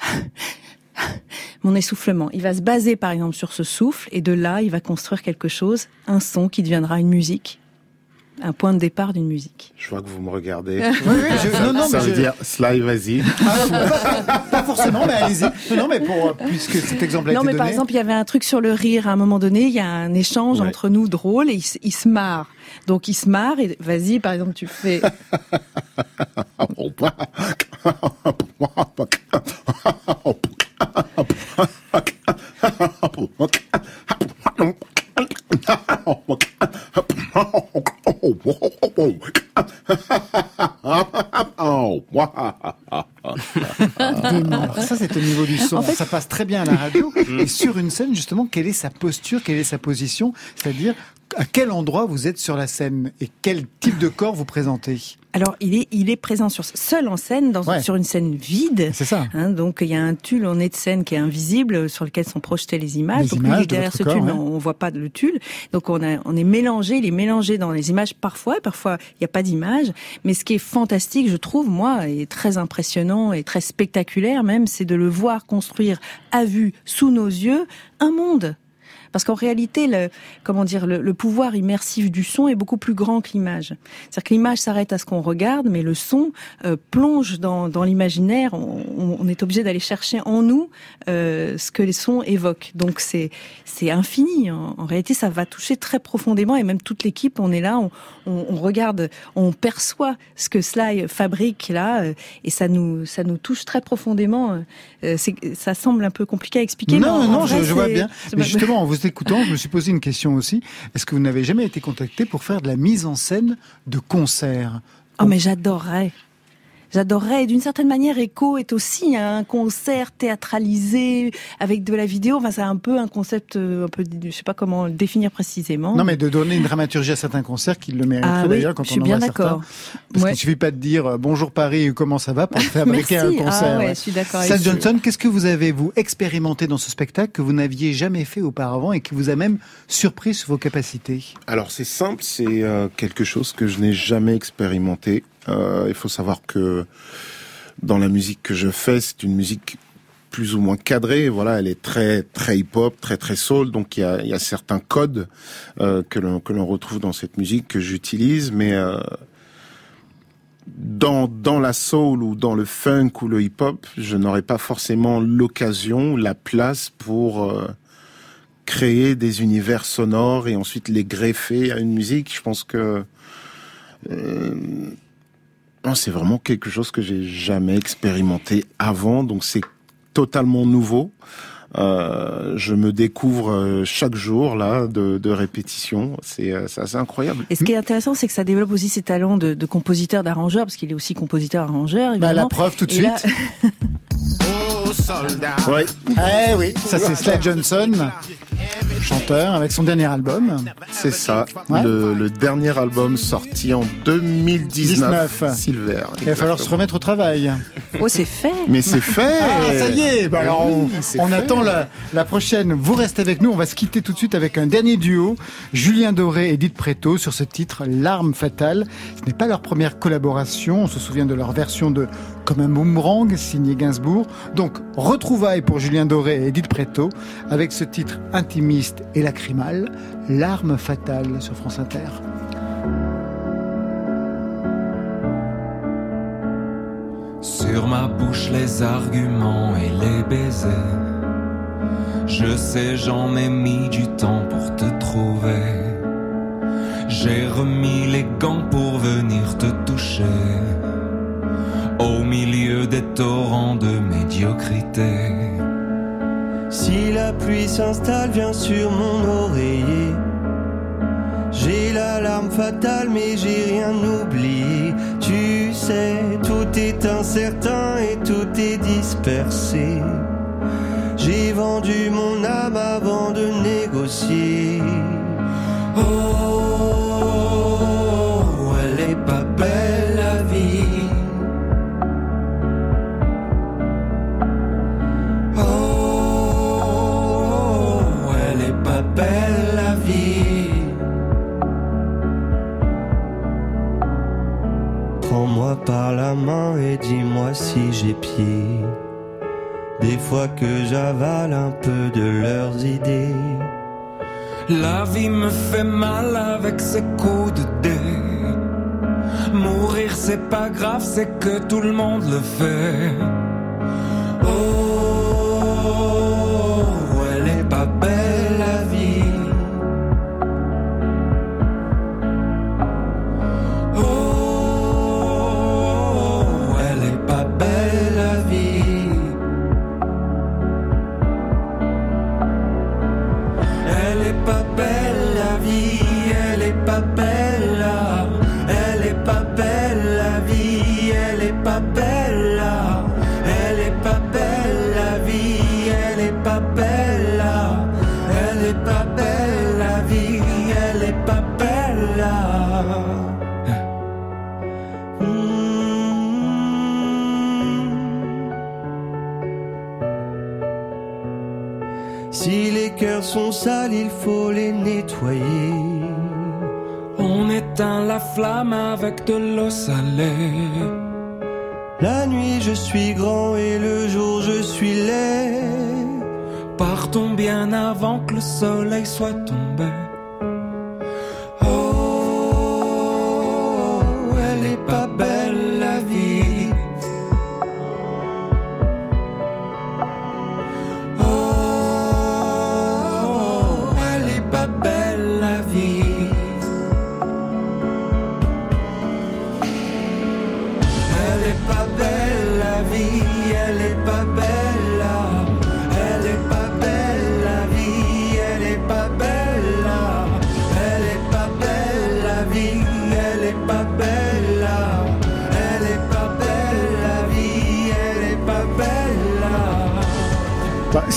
Mon essoufflement, il va se baser par exemple sur ce souffle et de là, il va construire quelque chose, un son qui deviendra une musique, un point de départ d'une musique. Je vois que vous me regardez. Oui, oui, je- ça non, non, ça mais veut je- dire Sly, vas-y. Pas forcément, mais allez-y. Non, mais pour, euh, puisque cet exemple a Non, été mais par exemple, il y avait un truc sur le rire à un moment donné, il y a un échange Ouais. entre nous drôle et il, se- il se marre. Donc il se marre et vas-y, par exemple, tu fais. Ça, c'est au niveau du son. En fait- Ça passe très bien à la radio. Et sur une scène, justement, quelle est sa posture, quelle est sa position? C'est-à-dire, à quel endroit vous êtes sur la scène et quel type de corps vous présentez Alors, il est, il est présent sur, seul en scène, dans, Ouais. sur une scène vide. C'est ça. Hein, donc, il y a un tulle en nez de scène qui est invisible, sur lequel sont projetées les images. Les donc, images de derrière ce corps, tulle, ouais. on, on voit pas le tulle. Donc, on, a, on est mélangé, il est mélangé dans les images parfois, parfois, il n'y a pas d'image. Mais ce qui est fantastique, je trouve, moi, et très impressionnant et très spectaculaire même, c'est de le voir construire à vue, sous nos yeux, un monde. Parce qu'en réalité, le, comment dire, le, le pouvoir immersif du son est beaucoup plus grand que l'image. C'est-à-dire que l'image s'arrête à ce qu'on regarde, mais le son euh, plonge dans, dans l'imaginaire. On, est obligé d'aller chercher en nous euh, ce que les sons évoquent. Donc c'est c'est infini. En, en réalité, ça va toucher très profondément et même toute l'équipe, on est là, on, on, on regarde, on perçoit ce que Sly fabrique là, euh, et ça nous ça nous touche très profondément. Euh, ça semble un peu compliqué à expliquer. Non, non, vrai, je, je vois bien. Mais justement, en vous écoutant, je me suis posé une question aussi. Est-ce que vous n'avez jamais été contacté pour faire de la mise en scène de concerts? Oh mais j'adorerais. J'adorerais. Et D'une certaine manière, Echo est aussi un concert théâtralisé avec de la vidéo. Enfin, c'est un peu un concept, euh, un peu, je sais pas comment le définir précisément. Non, mais de donner une dramaturgie à certains concerts qui le mériteraient Ah oui, d'ailleurs quand je on suis en bien d'accord. Parce Ouais. qu'il suffit pas de dire euh, bonjour Paris, comment ça va pour fabriquer un Merci. concert. Ah ouais, je suis d'accord. Johnson, qu'est-ce que vous avez vous expérimenté dans ce spectacle que vous n'aviez jamais fait auparavant et qui vous a même surpris sur vos capacités? Alors c'est simple, c'est euh, quelque chose que je n'ai jamais expérimenté. Euh, il faut savoir que dans la musique que je fais, c'est une musique plus ou moins cadrée. Voilà, elle est très très hip-hop, très très soul. Donc il y a, certains codes euh, que l'on que l'on retrouve dans cette musique que j'utilise, mais euh, dans dans la soul ou dans le funk ou le hip-hop, je n'aurais pas forcément l'occasion, la place pour créer des univers sonores et ensuite les greffer à une musique. Je pense que c'est vraiment quelque chose que j'ai jamais expérimenté avant, donc c'est totalement nouveau. Euh, je me découvre euh, chaque jour là de, de répétition. C'est euh, c'est assez incroyable. Et ce qui est intéressant, c'est que ça développe aussi ses talents de, de compositeur, d'arrangeur, parce qu'il est aussi compositeur-arrangeur. Bah, la preuve tout de Et là- suite. Ouais. Eh oui, ça c'est Sly Johnson, chanteur, avec son dernier album. C'est ça, Ouais. le, le dernier album sorti en 2019, 19. Silver. Il va falloir se remettre au travail. Oh, c'est fait. Mais c'est fait. Ah, ça y est. Bah, alors, on, Oui, attend la, la prochaine. Vous restez avec nous. On va se quitter tout de suite avec un dernier duo. Julien Doré et Edith Préto sur ce titre, L'arme fatale. Ce n'est pas leur première collaboration. On se souvient de leur version de Comme un boomerang, signé Gainsbourg. Donc, retrouvailles pour Julien Doré et Edith Préto avec ce titre intimiste et lacrymal, L'arme fatale sur France Inter. Sur ma bouche les arguments et les baisers. Je sais, j'en ai mis du temps pour te trouver. J'ai remis les gants pour venir te toucher. Au milieu des torrents de médiocrité. Si la pluie s'installe, viens sur mon oreiller. J'ai l'alarme fatale, mais j'ai rien oublié. Tu sais, tout est incertain et tout est dispersé. J'ai vendu mon âme avant de négocier. Oh, elle est pas belle la vie. Prends-moi par la main et dis-moi si j'ai pied. Des fois que j'avale un peu de leurs idées. La vie me fait mal avec ses coups de dé. Mourir c'est pas grave, c'est que tout le monde le fait. Sales, il faut les nettoyer. On éteint la flamme avec de l'eau salée. La nuit, je suis grand et le jour, je suis laid. Partons bien avant que le soleil soit tombé.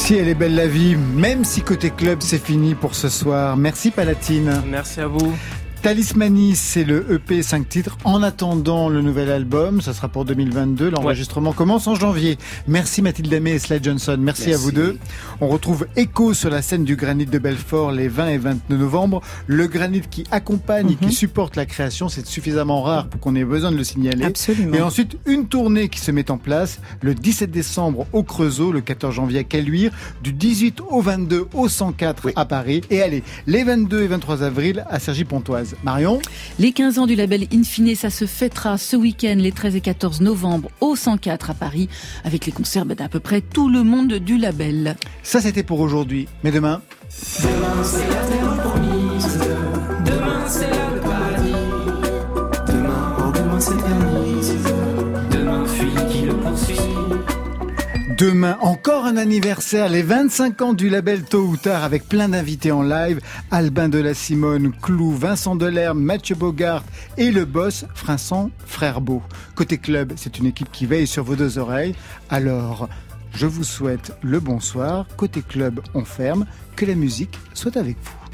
Si elle est belle la vie, même si côté club c'est fini pour ce soir. Merci Palatine. Merci à vous. Talismanie, c'est le EP 5 titres. En attendant le nouvel album, ça sera pour 2022. L'enregistrement commence en janvier. Merci Mathilde Amé et Slade Johnson. Merci, à vous deux. On retrouve Echo sur la scène du Granit de Belfort les 20 et 29 novembre. Le Granit qui accompagne et qui supporte la création, c'est suffisamment rare pour qu'on ait besoin de le signaler. Absolument. Et ensuite, une tournée qui se met en place le 17 décembre au Creusot, le 14 janvier à Caluire, du 18 au 22 au 104 à Paris. Et allez, les 22 et 23 avril à Marion Les 15 ans du label Infine, ça se fêtera ce week-end, les 13 et 14 novembre, au 104 à Paris, avec les concerts d'à peu près tout le monde du label. Ça, c'était pour aujourd'hui. Mais demain, Demain c'est la terre promise. Demain c'est le paradis. Demain, oh demain s'éternise. Demain, encore un anniversaire, les 25 ans du label Tôt ou Tard, avec plein d'invités en live. Albin de la Simone, Clou, Vincent Delerme, Mathieu Bogart et le boss, Vincent Frère-Beau. Côté club, c'est une équipe qui veille sur vos deux oreilles. Alors, je vous souhaite le bonsoir. Côté club, on ferme. Que la musique soit avec vous.